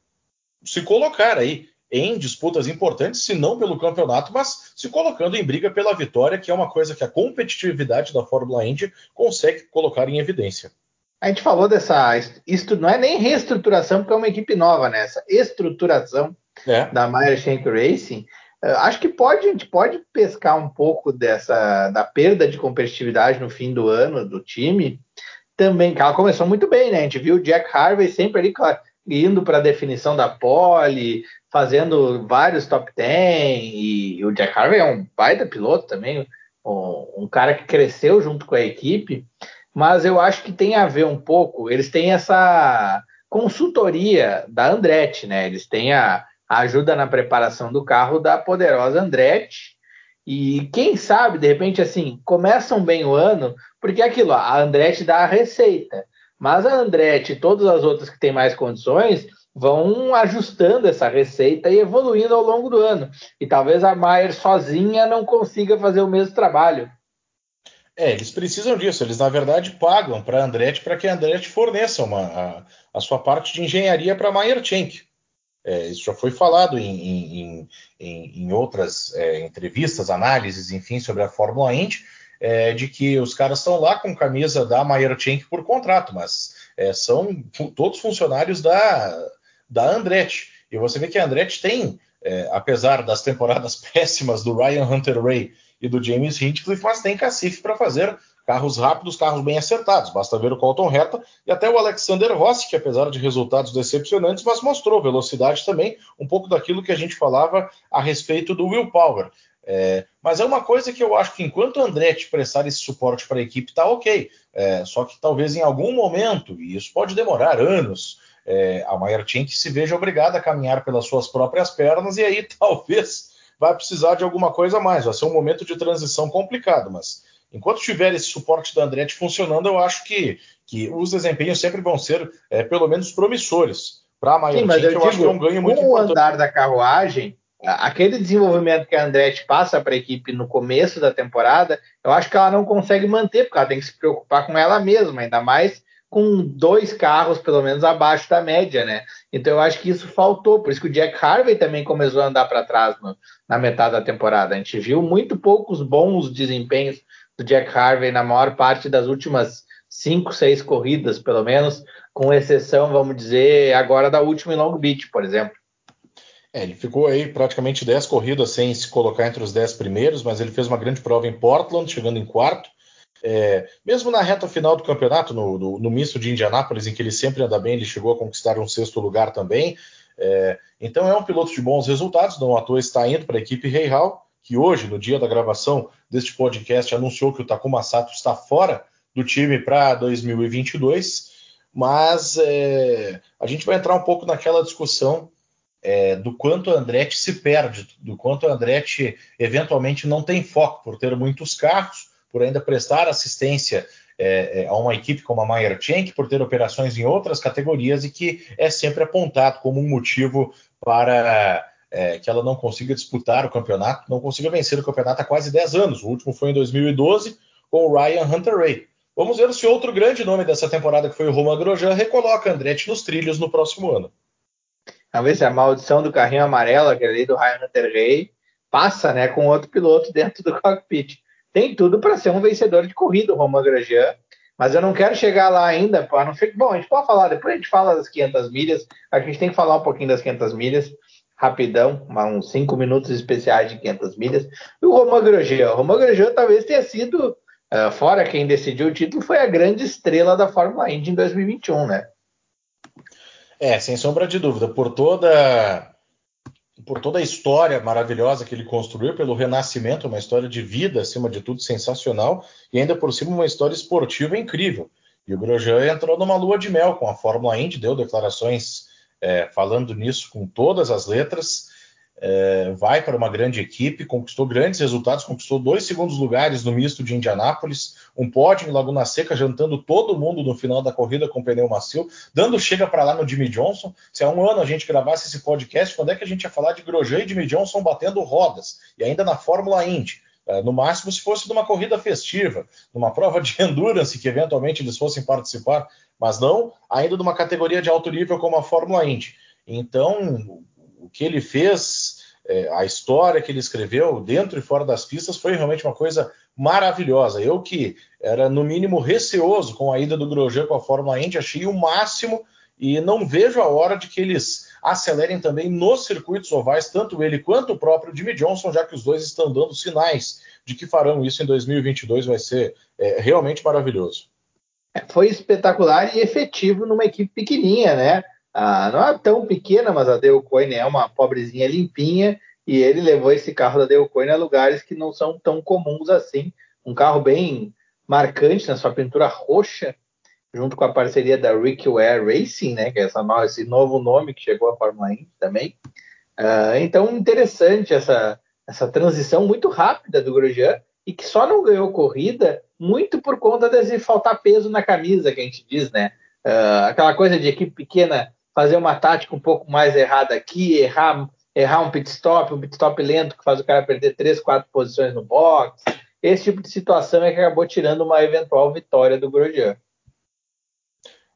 se colocar aí em disputas importantes, se não pelo campeonato, mas se colocando em briga pela vitória, que é uma coisa que a competitividade da Fórmula Indy consegue colocar em evidência. A gente falou dessa. Isso não é nem reestruturação, porque é uma equipe nova, né? Essa estruturação é. da Meyer Shank Racing. Acho que pode, a gente pode pescar um pouco dessa da perda de competitividade no fim do ano do time. Também, que ela começou muito bem, né? A gente viu o Jack Harvey sempre ali, claro, indo para a definição da pole, fazendo vários top 10, e o Jack Harvey é um baita piloto também, um, um, cara que cresceu junto com a equipe, mas eu acho que tem a ver um pouco, eles têm essa consultoria da Andretti, né? Eles têm a, a ajuda na preparação do carro da poderosa Andretti, e quem sabe, de repente, assim, começam bem o ano, porque é aquilo, a Andretti dá a receita, mas a Andretti e todas as outras que têm mais condições vão ajustando essa receita e evoluindo ao longo do ano. E talvez a Maier sozinha não consiga fazer o mesmo trabalho. É, eles precisam disso. Eles, na verdade, pagam para a Andretti para que a Andretti forneça uma, a, a, sua parte de engenharia para a Maier Schenck. É, isso já foi falado em, em, em, em outras é, entrevistas, análises, enfim, sobre a Fórmula Indy, é, de que os caras estão lá com camisa da Maier Schenck por contrato, mas é, são todos funcionários da, da Andretti. E você vê que a Andretti tem, é, apesar das temporadas péssimas do Ryan Hunter Ray e do James Hinchcliffe, mas tem cacife para fazer carros rápidos, carros bem acertados. Basta ver o Colton Herta e até o Alexander Rossi, que apesar de resultados decepcionantes, mas mostrou velocidade também, um pouco daquilo que a gente falava a respeito do Will Power. É, mas é uma coisa que eu acho que enquanto o Andretti prestar esse suporte para a equipe, está ok. É, só que talvez em algum momento, e isso pode demorar anos, é, a Maier que se veja obrigada a caminhar pelas suas próprias pernas e aí talvez vai precisar de alguma coisa a mais. Vai ser um momento de transição complicado, mas enquanto tiver esse suporte da Andretti funcionando, eu acho que, que os desempenhos sempre vão ser é, pelo menos promissores. Para a Maier Sim, mas eu, eu digo, acho que é um ganho muito com importante. o andar da carruagem, aquele desenvolvimento que a Andretti passa para a equipe no começo da temporada, eu acho que ela não consegue manter, porque ela tem que se preocupar com ela mesma, ainda mais com dois carros pelo menos abaixo da média, né? Então eu acho que isso faltou, por isso que o Jack Harvey também começou a andar para trás no, na metade da temporada. A gente viu muito poucos bons desempenhos do Jack Harvey na maior parte das últimas cinco, seis corridas, pelo menos, com exceção, vamos dizer, agora da última em Long Beach, por exemplo. É, ele ficou aí praticamente 10 corridas sem se colocar entre os 10 primeiros, mas ele fez uma grande prova em Portland, chegando em quarto. É, mesmo na reta final do campeonato, no, no, no, misto de Indianápolis, em que ele sempre anda bem, ele chegou a conquistar um sexto lugar também. É, então é um piloto de bons resultados, não à toa está indo para a equipe Reihal, que hoje, no dia da gravação deste podcast, anunciou que o Takuma Sato está fora do time para 2022. Mas é, a gente vai entrar um pouco naquela discussão é, do quanto a Andretti se perde, do quanto a Andretti eventualmente não tem foco por ter muitos carros, por ainda prestar assistência é, é a uma equipe como a Meyer Shank, por ter operações em outras categorias e que é sempre apontado como um motivo para é, que ela não consiga disputar o campeonato, não consiga vencer o campeonato há quase 10 anos. O último foi em 2012 com o Ryan Hunter Ray. Vamos ver se outro grande nome dessa temporada, que foi o Romain Grosjean, recoloca Andretti nos trilhos no próximo ano. Se a maldição do carrinho amarelo, aquele ali do Ryan Hunter Ray, passa né, com outro piloto dentro do cockpit. Tem tudo para ser um vencedor de corrida, o Romain Grosjean, mas eu não quero chegar lá ainda. Para não ficar... Bom, a gente pode falar, depois a gente fala das 500 milhas, a gente tem que falar um pouquinho das 500 milhas, rapidão, uns 5 minutos especiais de 500 milhas. E o Romain Grosjean, o Romain Grosjean talvez tenha sido, uh, fora quem decidiu o título, foi a grande estrela da Fórmula Indy em 2021, né? É, sem sombra de dúvida, por toda por toda a história maravilhosa que ele construiu, pelo renascimento, uma história de vida, acima de tudo, sensacional, e ainda por cima uma história esportiva incrível. E o Grosjean entrou numa lua de mel com a Fórmula Indy, deu declarações é, falando nisso com todas as letras, é, vai para uma grande equipe, conquistou grandes resultados, conquistou dois segundos lugares no misto de Indianápolis, um pódio em Laguna Seca, jantando todo mundo no final da corrida com pneu macio, dando chega para lá no Jimmy Johnson. Se há um ano a gente gravasse esse podcast, quando é que a gente ia falar de Grosjean e Jimmy Johnson batendo rodas? E ainda na Fórmula Indy. É, no máximo, se fosse numa corrida festiva, numa prova de endurance que eventualmente eles fossem participar, mas não ainda numa categoria de alto nível como a Fórmula Indy. Então, o que ele fez, é, a história que ele escreveu dentro e fora das pistas foi realmente uma coisa maravilhosa. Eu que era no mínimo receoso com a ida do Grosjean com a Fórmula Indy, achei o máximo e não vejo a hora de que eles acelerem também nos circuitos ovais, tanto ele quanto o próprio Jimmy Johnson, já que os dois estão dando sinais de que farão isso em 2022, vai ser é, realmente maravilhoso. É, foi espetacular e efetivo numa equipe pequenininha, né? Ah, não é tão pequena, mas a Dale Coyne é uma pobrezinha limpinha e ele levou esse carro da Dale Coyne a lugares que não são tão comuns assim. Um carro bem marcante na sua pintura roxa, junto com a parceria da Rick Ware Racing, né, que é essa, esse novo nome que chegou à Fórmula 1 também. Uh, então, interessante essa, essa transição muito rápida do Grosjean e que só não ganhou corrida muito por conta desse faltar peso na camisa, que a gente diz, né? Uh, aquela coisa de equipe pequena fazer uma tática um pouco mais errada aqui, errar, errar um pit stop, um pit stop lento que faz o cara perder três, quatro posições no box. Esse tipo de situação é que acabou tirando uma eventual vitória do Grosjean.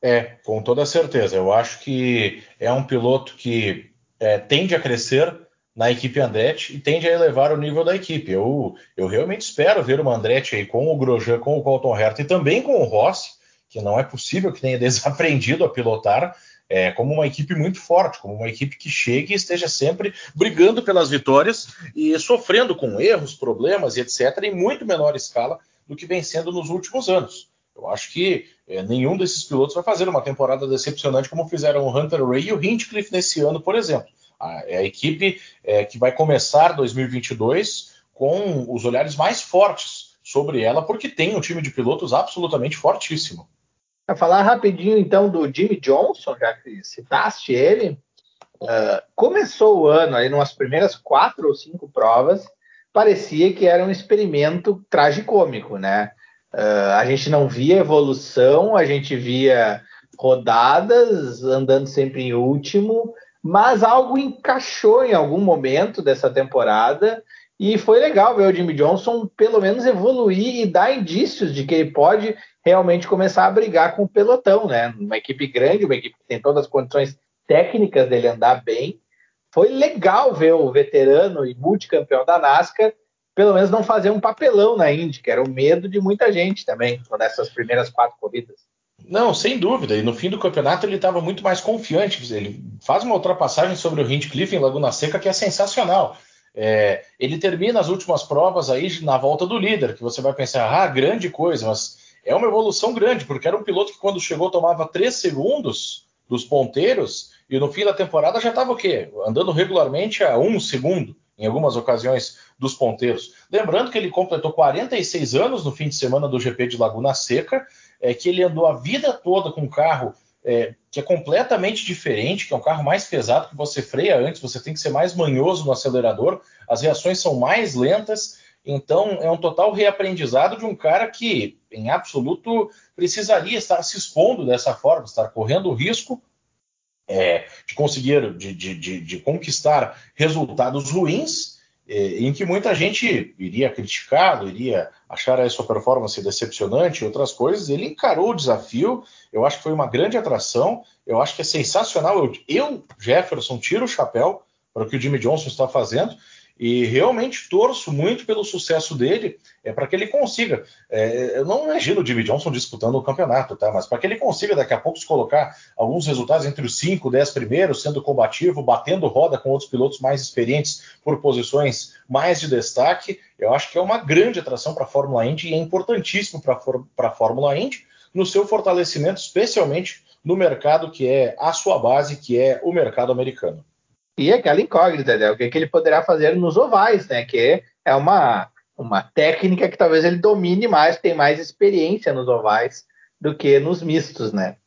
É, com toda certeza. Eu acho que é um piloto que é, tende a crescer na equipe Andretti e tende a elevar o nível da equipe. Eu, eu realmente espero ver uma Andretti aí com o Grosjean, com o Colton Herta e também com o Rossi, que não é possível que tenha desaprendido a pilotar, é, como uma equipe muito forte, como uma equipe que chegue e esteja sempre brigando pelas vitórias e sofrendo com erros, problemas e etc., em muito menor escala do que vem sendo nos últimos anos. Eu acho que é, nenhum desses pilotos vai fazer uma temporada decepcionante como fizeram o Hunter Ray e o Hinchcliffe nesse ano, por exemplo. A, é a equipe é, que vai começar 2022 com os olhares mais fortes sobre ela, porque tem um time de pilotos absolutamente fortíssimo. Para falar rapidinho então do Jimmy Johnson, já que citaste ele, uh, começou o ano aí, nas primeiras quatro ou cinco provas, parecia que era um experimento tragicômico, né? Uh, a gente não via evolução, a gente via rodadas andando sempre em último, mas algo encaixou em algum momento dessa temporada e foi legal ver o Jimmy Johnson pelo menos evoluir e dar indícios de que ele pode realmente começar a brigar com o pelotão, né? Uma equipe grande, uma equipe que tem todas as condições técnicas dele andar bem. Foi legal ver o veterano e multicampeão da NASCAR pelo menos não fazer um papelão na Indy, que era o medo de muita gente também, nessas primeiras quatro corridas. Não, sem dúvida. E no fim do campeonato ele estava muito mais confiante. Ele faz uma ultrapassagem sobre o Hinchcliffe em Laguna Seca que é sensacional. É, ele termina as últimas provas aí na volta do líder, que você vai pensar, ah, grande coisa, mas é uma evolução grande, porque era um piloto que quando chegou tomava 3 segundos dos ponteiros e no fim da temporada já estava o quê? Andando regularmente a um segundo, em algumas ocasiões, dos ponteiros. Lembrando que ele completou 46 anos no fim de semana do GP de Laguna Seca, é, que ele andou a vida toda com carro é, que é completamente diferente, que é um carro mais pesado, que você freia antes, você tem que ser mais manhoso no acelerador, as reações são mais lentas, então é um total reaprendizado de um cara que, em absoluto, precisaria estar se expondo dessa forma, estar correndo o risco é, de conseguir, de, de, de, de conquistar resultados ruins em que muita gente iria criticá-lo, iria achar a sua performance decepcionante e outras coisas. Ele encarou o desafio, eu acho que foi uma grande atração, eu acho que é sensacional. Eu, eu Jefferson, tiro o chapéu para o que o Jimmy Johnson está fazendo. E realmente torço muito pelo sucesso dele, é para que ele consiga. É, eu não imagino o Jimmy Johnson disputando o campeonato, tá? Mas para que ele consiga daqui a pouco se colocar alguns resultados entre os 5, 10 primeiros, sendo combativo, batendo roda com outros pilotos mais experientes por posições mais de destaque, eu acho que é uma grande atração para a Fórmula Indy e é importantíssimo para a Fórmula Indy no seu fortalecimento, especialmente no mercado que é a sua base, que é o mercado americano. E aquela incógnita, né? o que, que ele poderá fazer nos ovais, né? Que é uma, uma técnica que talvez ele domine mais, tem mais experiência nos ovais do que nos mistos, né?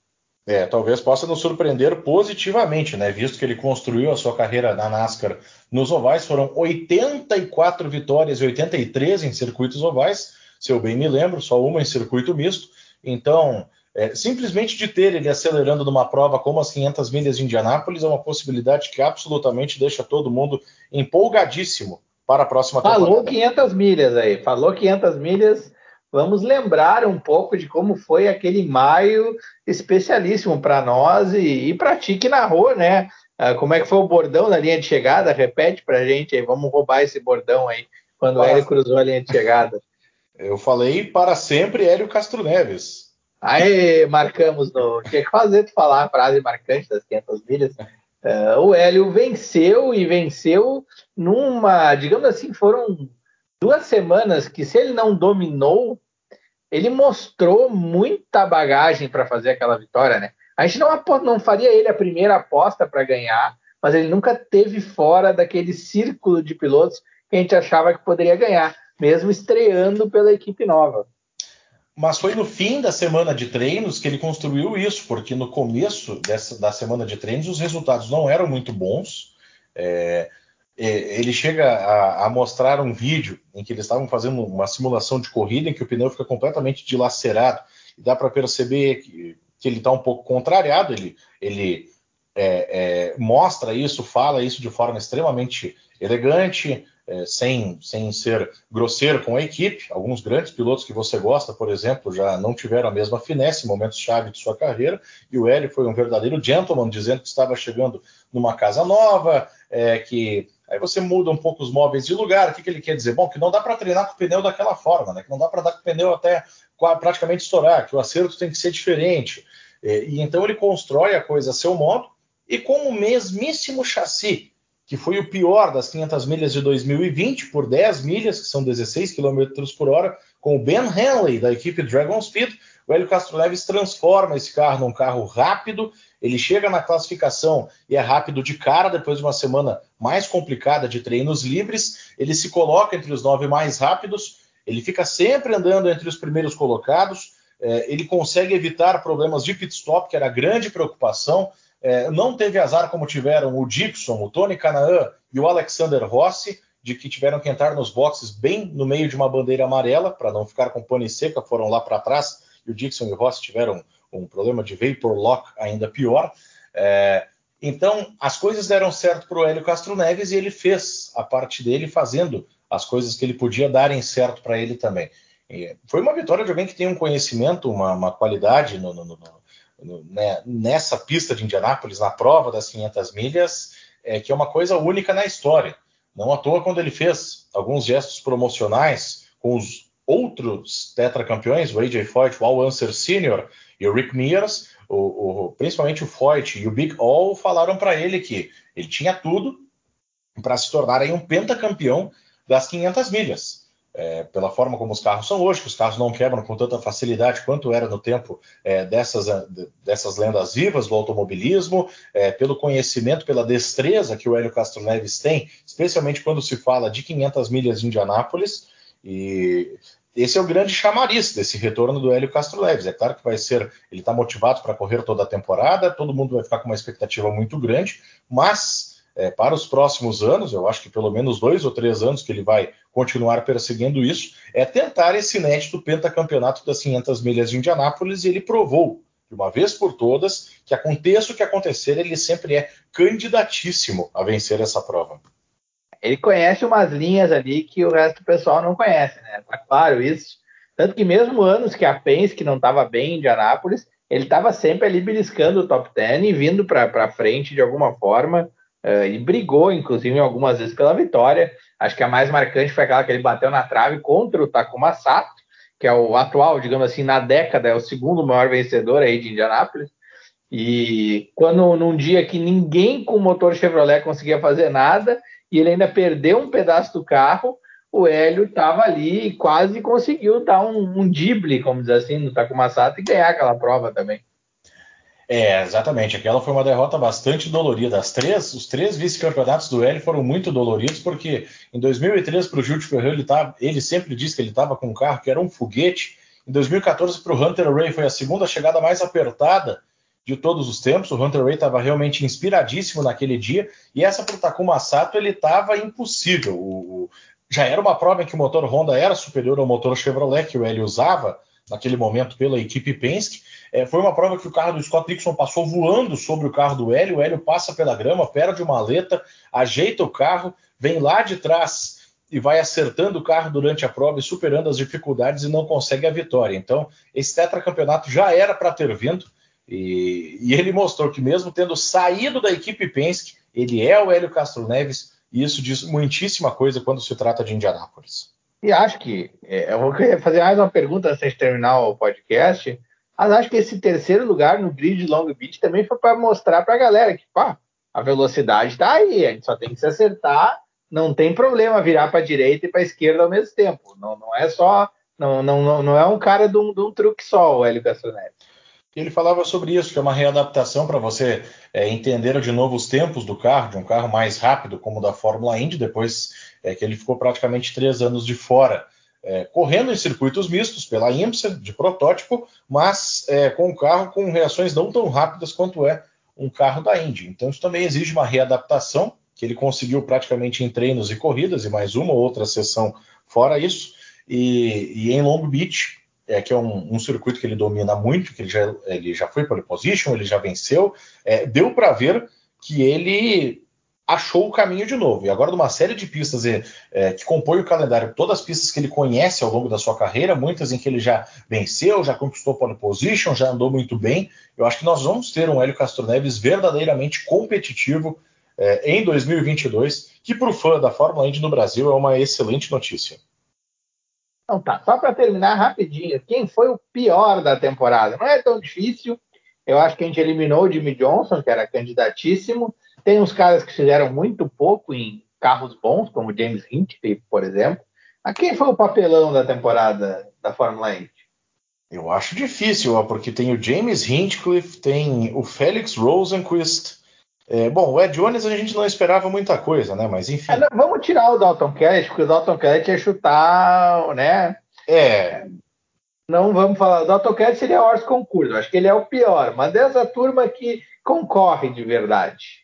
É, talvez possa nos surpreender positivamente, né? Visto que ele construiu a sua carreira na NASCAR nos ovais, foram 84 vitórias e 83 em circuitos ovais, se eu bem me lembro, só uma em circuito misto. Então, é, simplesmente de ter ele acelerando numa prova como as 500 milhas de Indianápolis é uma possibilidade que absolutamente deixa todo mundo empolgadíssimo para a próxima temporada. Falou 500 milhas aí, falou 500 milhas. Vamos lembrar um pouco de como foi aquele maio especialíssimo para nós e, e para ti que narrou, né? Ah, como é que foi o bordão na linha de chegada? Repete para gente aí, vamos roubar esse bordão aí, quando o Hélio cruzou a linha de chegada. Eu falei para sempre Hélio Castro Neves. Aí marcamos no. Tinha que fazer tu falar a frase marcante das 500 milhas. Uh, o Hélio venceu e venceu numa, digamos assim, foram duas semanas que se ele não dominou, ele mostrou muita bagagem para fazer aquela vitória, né? A gente não, não faria ele a primeira aposta para ganhar, mas ele nunca teve fora daquele círculo de pilotos que a gente achava que poderia ganhar, mesmo estreando pela equipe nova. Mas foi no fim da semana de treinos que ele construiu isso, porque no começo dessa, da semana de treinos os resultados não eram muito bons. É, é, ele chega a, a, mostrar um vídeo em que eles estavam fazendo uma simulação de corrida em que o pneu fica completamente dilacerado. E dá para perceber que, que ele está um pouco contrariado. Ele, ele é, é, mostra isso, fala isso de forma extremamente elegante, é, sem, sem ser grosseiro com a equipe. Alguns grandes pilotos que você gosta, por exemplo, já não tiveram a mesma finesse em momentos chave de sua carreira, e o Hélio foi um verdadeiro gentleman, dizendo que estava chegando numa casa nova, é, que aí você muda um pouco os móveis de lugar. O que, que ele quer dizer? Bom, que não dá para treinar com o pneu daquela forma, né? que não dá para dar com o pneu até praticamente estourar, que o acerto tem que ser diferente. É, e então ele constrói a coisa a seu modo e com o mesmíssimo chassi que foi o pior das 500 milhas de 2020 por 10 milhas, que são 16 km por hora, com o Ben Hanley da equipe Dragon Speed. O Hélio Castro transforma esse carro num carro rápido. Ele chega na classificação e é rápido de cara depois de uma semana mais complicada de treinos livres. Ele se coloca entre os nove mais rápidos. Ele fica sempre andando entre os primeiros colocados. É, ele consegue evitar problemas de pit stop, que era grande preocupação. É, não teve azar como tiveram o Dixon, o Tony Canaan e o Alexander Rossi, de que tiveram que entrar nos boxes bem no meio de uma bandeira amarela, para não ficar com pane seca, foram lá para trás, e o Dixon e o Rossi tiveram um problema de vapor lock ainda pior. É, Então, as coisas deram certo para o Hélio Castro Neves e ele fez a parte dele fazendo as coisas que ele podia darem certo para ele também. E foi uma vitória de alguém que tem um conhecimento, uma, uma qualidade no, no, no, né, nessa pista de Indianápolis, na prova das 500 milhas, é, que é uma coisa única na história. Não à toa, quando ele fez alguns gestos promocionais com os outros tetracampeões, o AJ Foyt, o Al Unser Sr. e o Rick Mears, o, o, principalmente o Foyt e o Big All falaram para ele que ele tinha tudo para se tornar aí um pentacampeão das 500 milhas. É, pela forma como os carros são hoje, que os carros não quebram com tanta facilidade quanto era no tempo é, dessas, dessas lendas vivas do automobilismo, é, pelo conhecimento, pela destreza que o Hélio Castro Neves tem, especialmente quando se fala de 500 milhas de Indianápolis. E esse é o grande chamariz desse retorno do Hélio Castro Neves. É claro que vai ser, ele está motivado para correr toda a temporada, todo mundo vai ficar com uma expectativa muito grande, mas é, para os próximos anos, eu acho que pelo menos dois ou três anos que ele vai continuar perseguindo isso, é tentar esse inédito pentacampeonato das 500 milhas de Indianápolis e ele provou de uma vez por todas que aconteça o que acontecer, ele sempre é candidatíssimo a vencer essa prova ele conhece umas linhas ali que o resto do pessoal não conhece, né? Tá claro isso. Tanto que mesmo anos que a Penske não estava bem em Indianápolis, ele estava sempre ali beliscando o top 10 e vindo para frente de alguma forma uh, e brigou, inclusive, algumas vezes pela vitória. Acho que a mais marcante foi aquela que ele bateu na trave contra o Takuma Sato, que é o atual, digamos assim, na década, é o segundo maior vencedor aí de Indianápolis. E quando num dia que ninguém com motor Chevrolet conseguia fazer nada, e ele ainda perdeu um pedaço do carro, o Hélio estava ali e quase conseguiu dar um, um dible, como diz assim, no Takuma Sato e ganhar aquela prova também. É, exatamente. Aquela foi uma derrota bastante dolorida. As três, os três vice-campeonatos do Hélio foram muito doloridos, porque em 2013 para o Júlio Ferreira ele, tava, ele sempre disse que ele estava com um carro que era um foguete. Em 2014 para o Hunter Ray foi a segunda chegada mais apertada de todos os tempos. O Hunter Ray estava realmente inspiradíssimo naquele dia. E essa para o Takuma Sato ele estava impossível. O, o, já era uma prova em que o motor Honda era superior ao motor Chevrolet que o Hélio usava naquele momento pela equipe Penske. É, foi uma prova que o carro do Scott Dixon passou voando sobre o carro do Hélio. O Hélio passa pela grama, perde uma aleta, ajeita o carro, vem lá de trás e vai acertando o carro durante a prova e superando as dificuldades e não consegue a vitória. Então, esse tetracampeonato já era para ter vindo. E, e, ele mostrou que, mesmo tendo saído da equipe Penske, ele é o Hélio Castro Neves, e isso diz muitíssima coisa quando se trata de Indianápolis. E acho que, é, eu vou fazer mais uma pergunta antes de terminar o podcast, mas acho que esse terceiro lugar no grid de Long Beach também foi para mostrar para a galera que pá, a velocidade está aí, a gente só tem que se acertar, não tem problema virar para a direita e para a esquerda ao mesmo tempo. Não, não é só, não, não, não é um cara de um, de um truque só, o Hélio Castro Neves ele falava sobre isso, que é uma readaptação para você é, entender de novo os tempos do carro, de um carro mais rápido como o da Fórmula Indy, depois é, que ele ficou praticamente três anos de fora, é, correndo em circuitos mistos pela IMSA, de protótipo, mas é, com um carro com reações não tão rápidas quanto é um carro da Indy. Então isso também exige uma readaptação, que ele conseguiu praticamente em treinos e corridas, e mais uma ou outra sessão fora isso. E, e em Long Beach, é, que é um, um, circuito que ele domina muito, que ele já, ele já foi pole position, ele já venceu. É, deu para ver que ele achou o caminho de novo. E agora, numa série de pistas é, que compõem o calendário, todas as pistas que ele conhece ao longo da sua carreira, muitas em que ele já venceu, já conquistou pole position, já andou muito bem. Eu acho que nós vamos ter um Hélio Castro Neves verdadeiramente competitivo é, em 2022, que para o fã da Fórmula Indy no Brasil é uma excelente notícia. Então tá, só para terminar rapidinho, quem foi o pior da temporada? Não é tão difícil. Eu acho que a gente eliminou o Jimmy Johnson, que era candidatíssimo. Tem uns caras que fizeram muito pouco em carros bons, como James Hinchcliffe, por exemplo. A quem foi o papelão da temporada da Fórmula E? Eu acho difícil, ó, porque tem o James Hinchcliffe, tem o Felix Rosenquist, é, bom, o Ed Jones a gente não esperava muita coisa, né? Mas enfim. É, não, vamos tirar o Dalton Kellett, porque o Dalton Kellett ia chutar, né? É. Não vamos falar. O Dalton Kellett seria Horse Concurso. Acho que ele é o pior, mas dessa turma que concorre de verdade.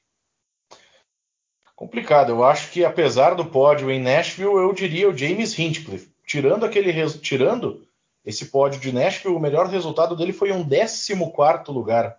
Complicado. Eu acho que apesar do pódio em Nashville, eu diria o James Hinchcliffe. Tirando aquele tirando esse pódio de Nashville, o melhor resultado dele foi um 14 quarto lugar.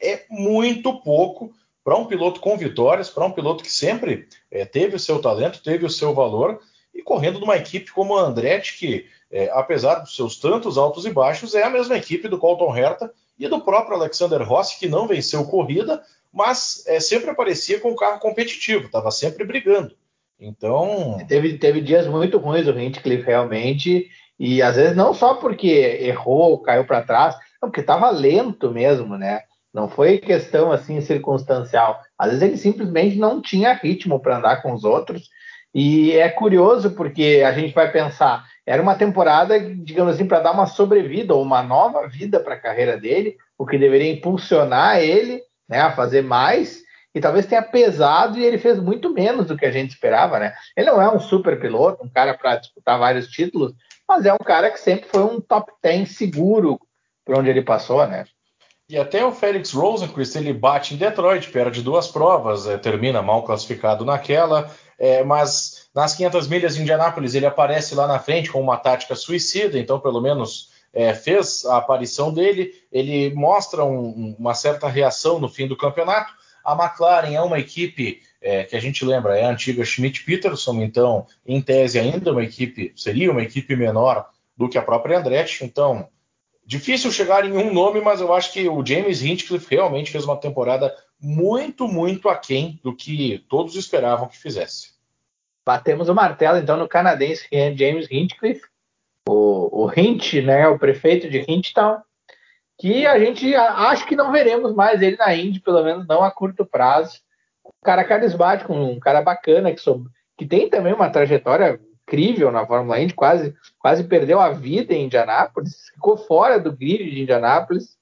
É muito pouco para um piloto com vitórias, para um piloto que sempre é, teve o seu talento, teve o seu valor, e correndo numa equipe como a Andretti, que, é, apesar dos seus tantos altos e baixos, é a mesma equipe do Colton Herta e do próprio Alexander Rossi, que não venceu corrida, mas é, sempre aparecia com um carro competitivo, estava sempre brigando. Então. Teve, teve dias muito ruins o Hinchcliffe, realmente, e às vezes não só porque errou, caiu para trás, não, porque estava lento mesmo, né? Não foi questão assim circunstancial. Às vezes ele simplesmente não tinha ritmo para andar com os outros. E é curioso porque a gente vai pensar, era uma temporada, digamos assim, para dar uma sobrevida ou uma nova vida para a carreira dele, o que deveria impulsionar ele né, a fazer mais e talvez tenha pesado e ele fez muito menos do que a gente esperava, né? Ele não é um super piloto, um cara para disputar vários títulos, mas é um cara que sempre foi um top 10 seguro por onde ele passou, né? E até o Félix Rosenquist ele bate em Detroit, perde duas provas, é, termina mal classificado naquela, é, mas nas 500 milhas de Indianápolis ele aparece lá na frente com uma tática suicida, então pelo menos é, fez a aparição dele, ele mostra um, uma certa reação no fim do campeonato. A McLaren é uma equipe é, que a gente lembra, é a antiga Schmidt-Peterson, então em tese ainda uma equipe, seria uma equipe menor do que a própria Andretti, então Difícil chegar em um nome, mas eu acho que o James Hinchcliffe realmente fez uma temporada muito, muito aquém do que todos esperavam que fizesse. Batemos o martelo, então, no canadense James Hinchcliffe, o, o Hint, né, o prefeito de Hinttown, que a gente acho que não veremos mais ele na Indy, pelo menos não a curto prazo. Um cara carismático, um cara bacana, que, que tem também uma trajetória incrível na Fórmula Indy, quase, quase perdeu a vida em Indianápolis, ficou fora do grid de Indianápolis.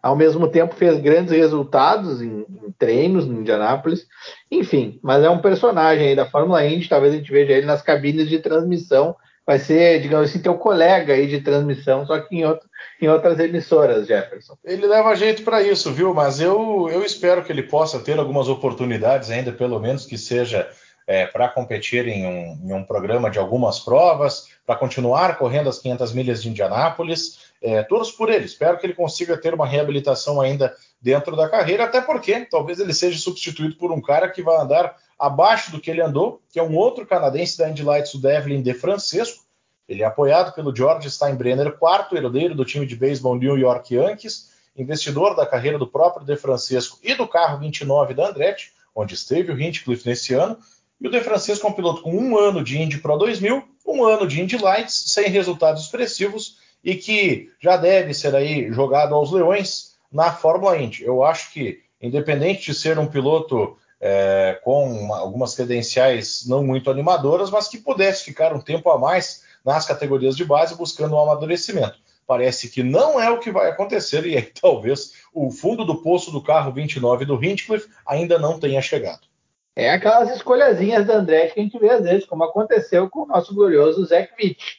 Ao mesmo tempo fez grandes resultados em, em treinos em Indianápolis. Enfim, mas é um personagem da Fórmula Indy, talvez a gente veja ele nas cabines de transmissão. Vai ser, digamos assim, teu colega aí de transmissão, só que em, outro, em outras emissoras, Jefferson. Ele leva jeito para isso, viu? Mas eu, eu espero que ele possa ter algumas oportunidades ainda, pelo menos que seja é, para competir em um, em um, programa de algumas provas, para continuar correndo as 500 milhas de Indianápolis. É, todos por ele. Espero que ele consiga ter uma reabilitação ainda dentro da carreira, até porque talvez ele seja substituído por um cara que vai andar abaixo do que ele andou, que é um outro canadense da Indy Lights, o Devlin De Francisco. Ele é apoiado pelo George Steinbrenner, quarto herdeiro do time de beisebol New York Yankees, investidor da carreira do próprio De Francisco e do carro 29 da Andretti, onde esteve o Hinchcliffe nesse ano, e o De Francisco é um piloto com um ano de Indy Pro 2000, um ano de Indy Lights, sem resultados expressivos e que já deve ser aí jogado aos leões na Fórmula Indy. Eu acho que, independente de ser um piloto é, com uma, algumas credenciais não muito animadoras, mas que pudesse ficar um tempo a mais nas categorias de base buscando um amadurecimento. Parece que não é o que vai acontecer e aí talvez o fundo do poço do carro 29 do Hinchcliffe ainda não tenha chegado. É aquelas escolhazinhas da André que a gente vê às vezes, como aconteceu com o nosso glorioso Zach Witt,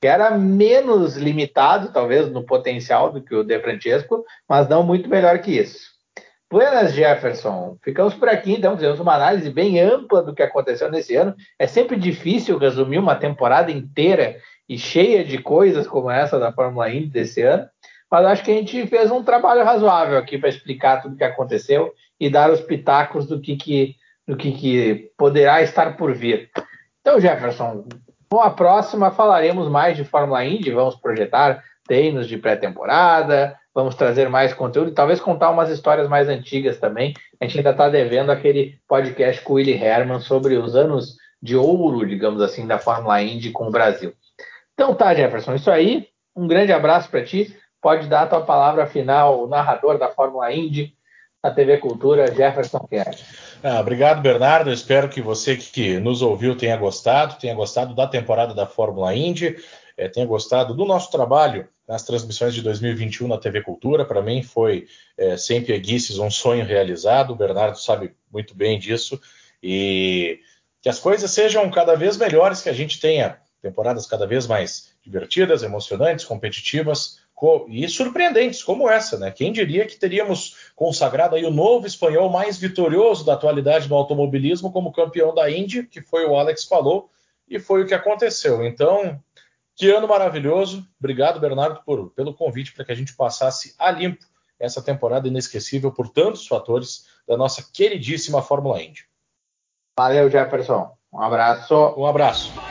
que era menos limitado, talvez, no potencial do que o De Francesco, mas não muito melhor que isso. Buenas, Jefferson. Ficamos por aqui, então, fizemos uma análise bem ampla do que aconteceu nesse ano. É sempre difícil resumir uma temporada inteira e cheia de coisas como essa da Fórmula Indy desse ano, mas acho que a gente fez um trabalho razoável aqui para explicar tudo o que aconteceu e dar os pitacos do que, que do que, que poderá estar por vir. Então, Jefferson, com a próxima falaremos mais de Fórmula Indy, vamos projetar treinos de pré-temporada, vamos trazer mais conteúdo e talvez contar umas histórias mais antigas também. A gente ainda está devendo aquele podcast com o Willie Herman sobre os anos de ouro, digamos assim, da Fórmula Indy com o Brasil. Então tá, Jefferson, isso aí. Um grande abraço para ti. Pode dar a tua palavra final, o narrador da Fórmula Indy, da TV Cultura, Jefferson Kerr. Ah, obrigado, Bernardo. Espero que você que nos ouviu tenha gostado, tenha gostado da temporada da Fórmula Indy, é, tenha gostado do nosso trabalho nas transmissões de 2021 na TV Cultura. Para mim foi é, sempre Eguices um sonho realizado. O Bernardo sabe muito bem disso. E que as coisas sejam cada vez melhores, que a gente tenha temporadas cada vez mais divertidas, emocionantes, competitivas, e surpreendentes como essa, né? Quem diria que teríamos consagrado aí o novo espanhol mais vitorioso da atualidade no automobilismo como campeão da Indy, que foi o Alex falou, e foi o que aconteceu. Então, que ano maravilhoso. Obrigado, Bernardo, por, pelo convite para que a gente passasse a limpo essa temporada inesquecível por tantos fatores, da nossa queridíssima Fórmula Indy. Valeu, Jefferson. Um abraço. Um abraço.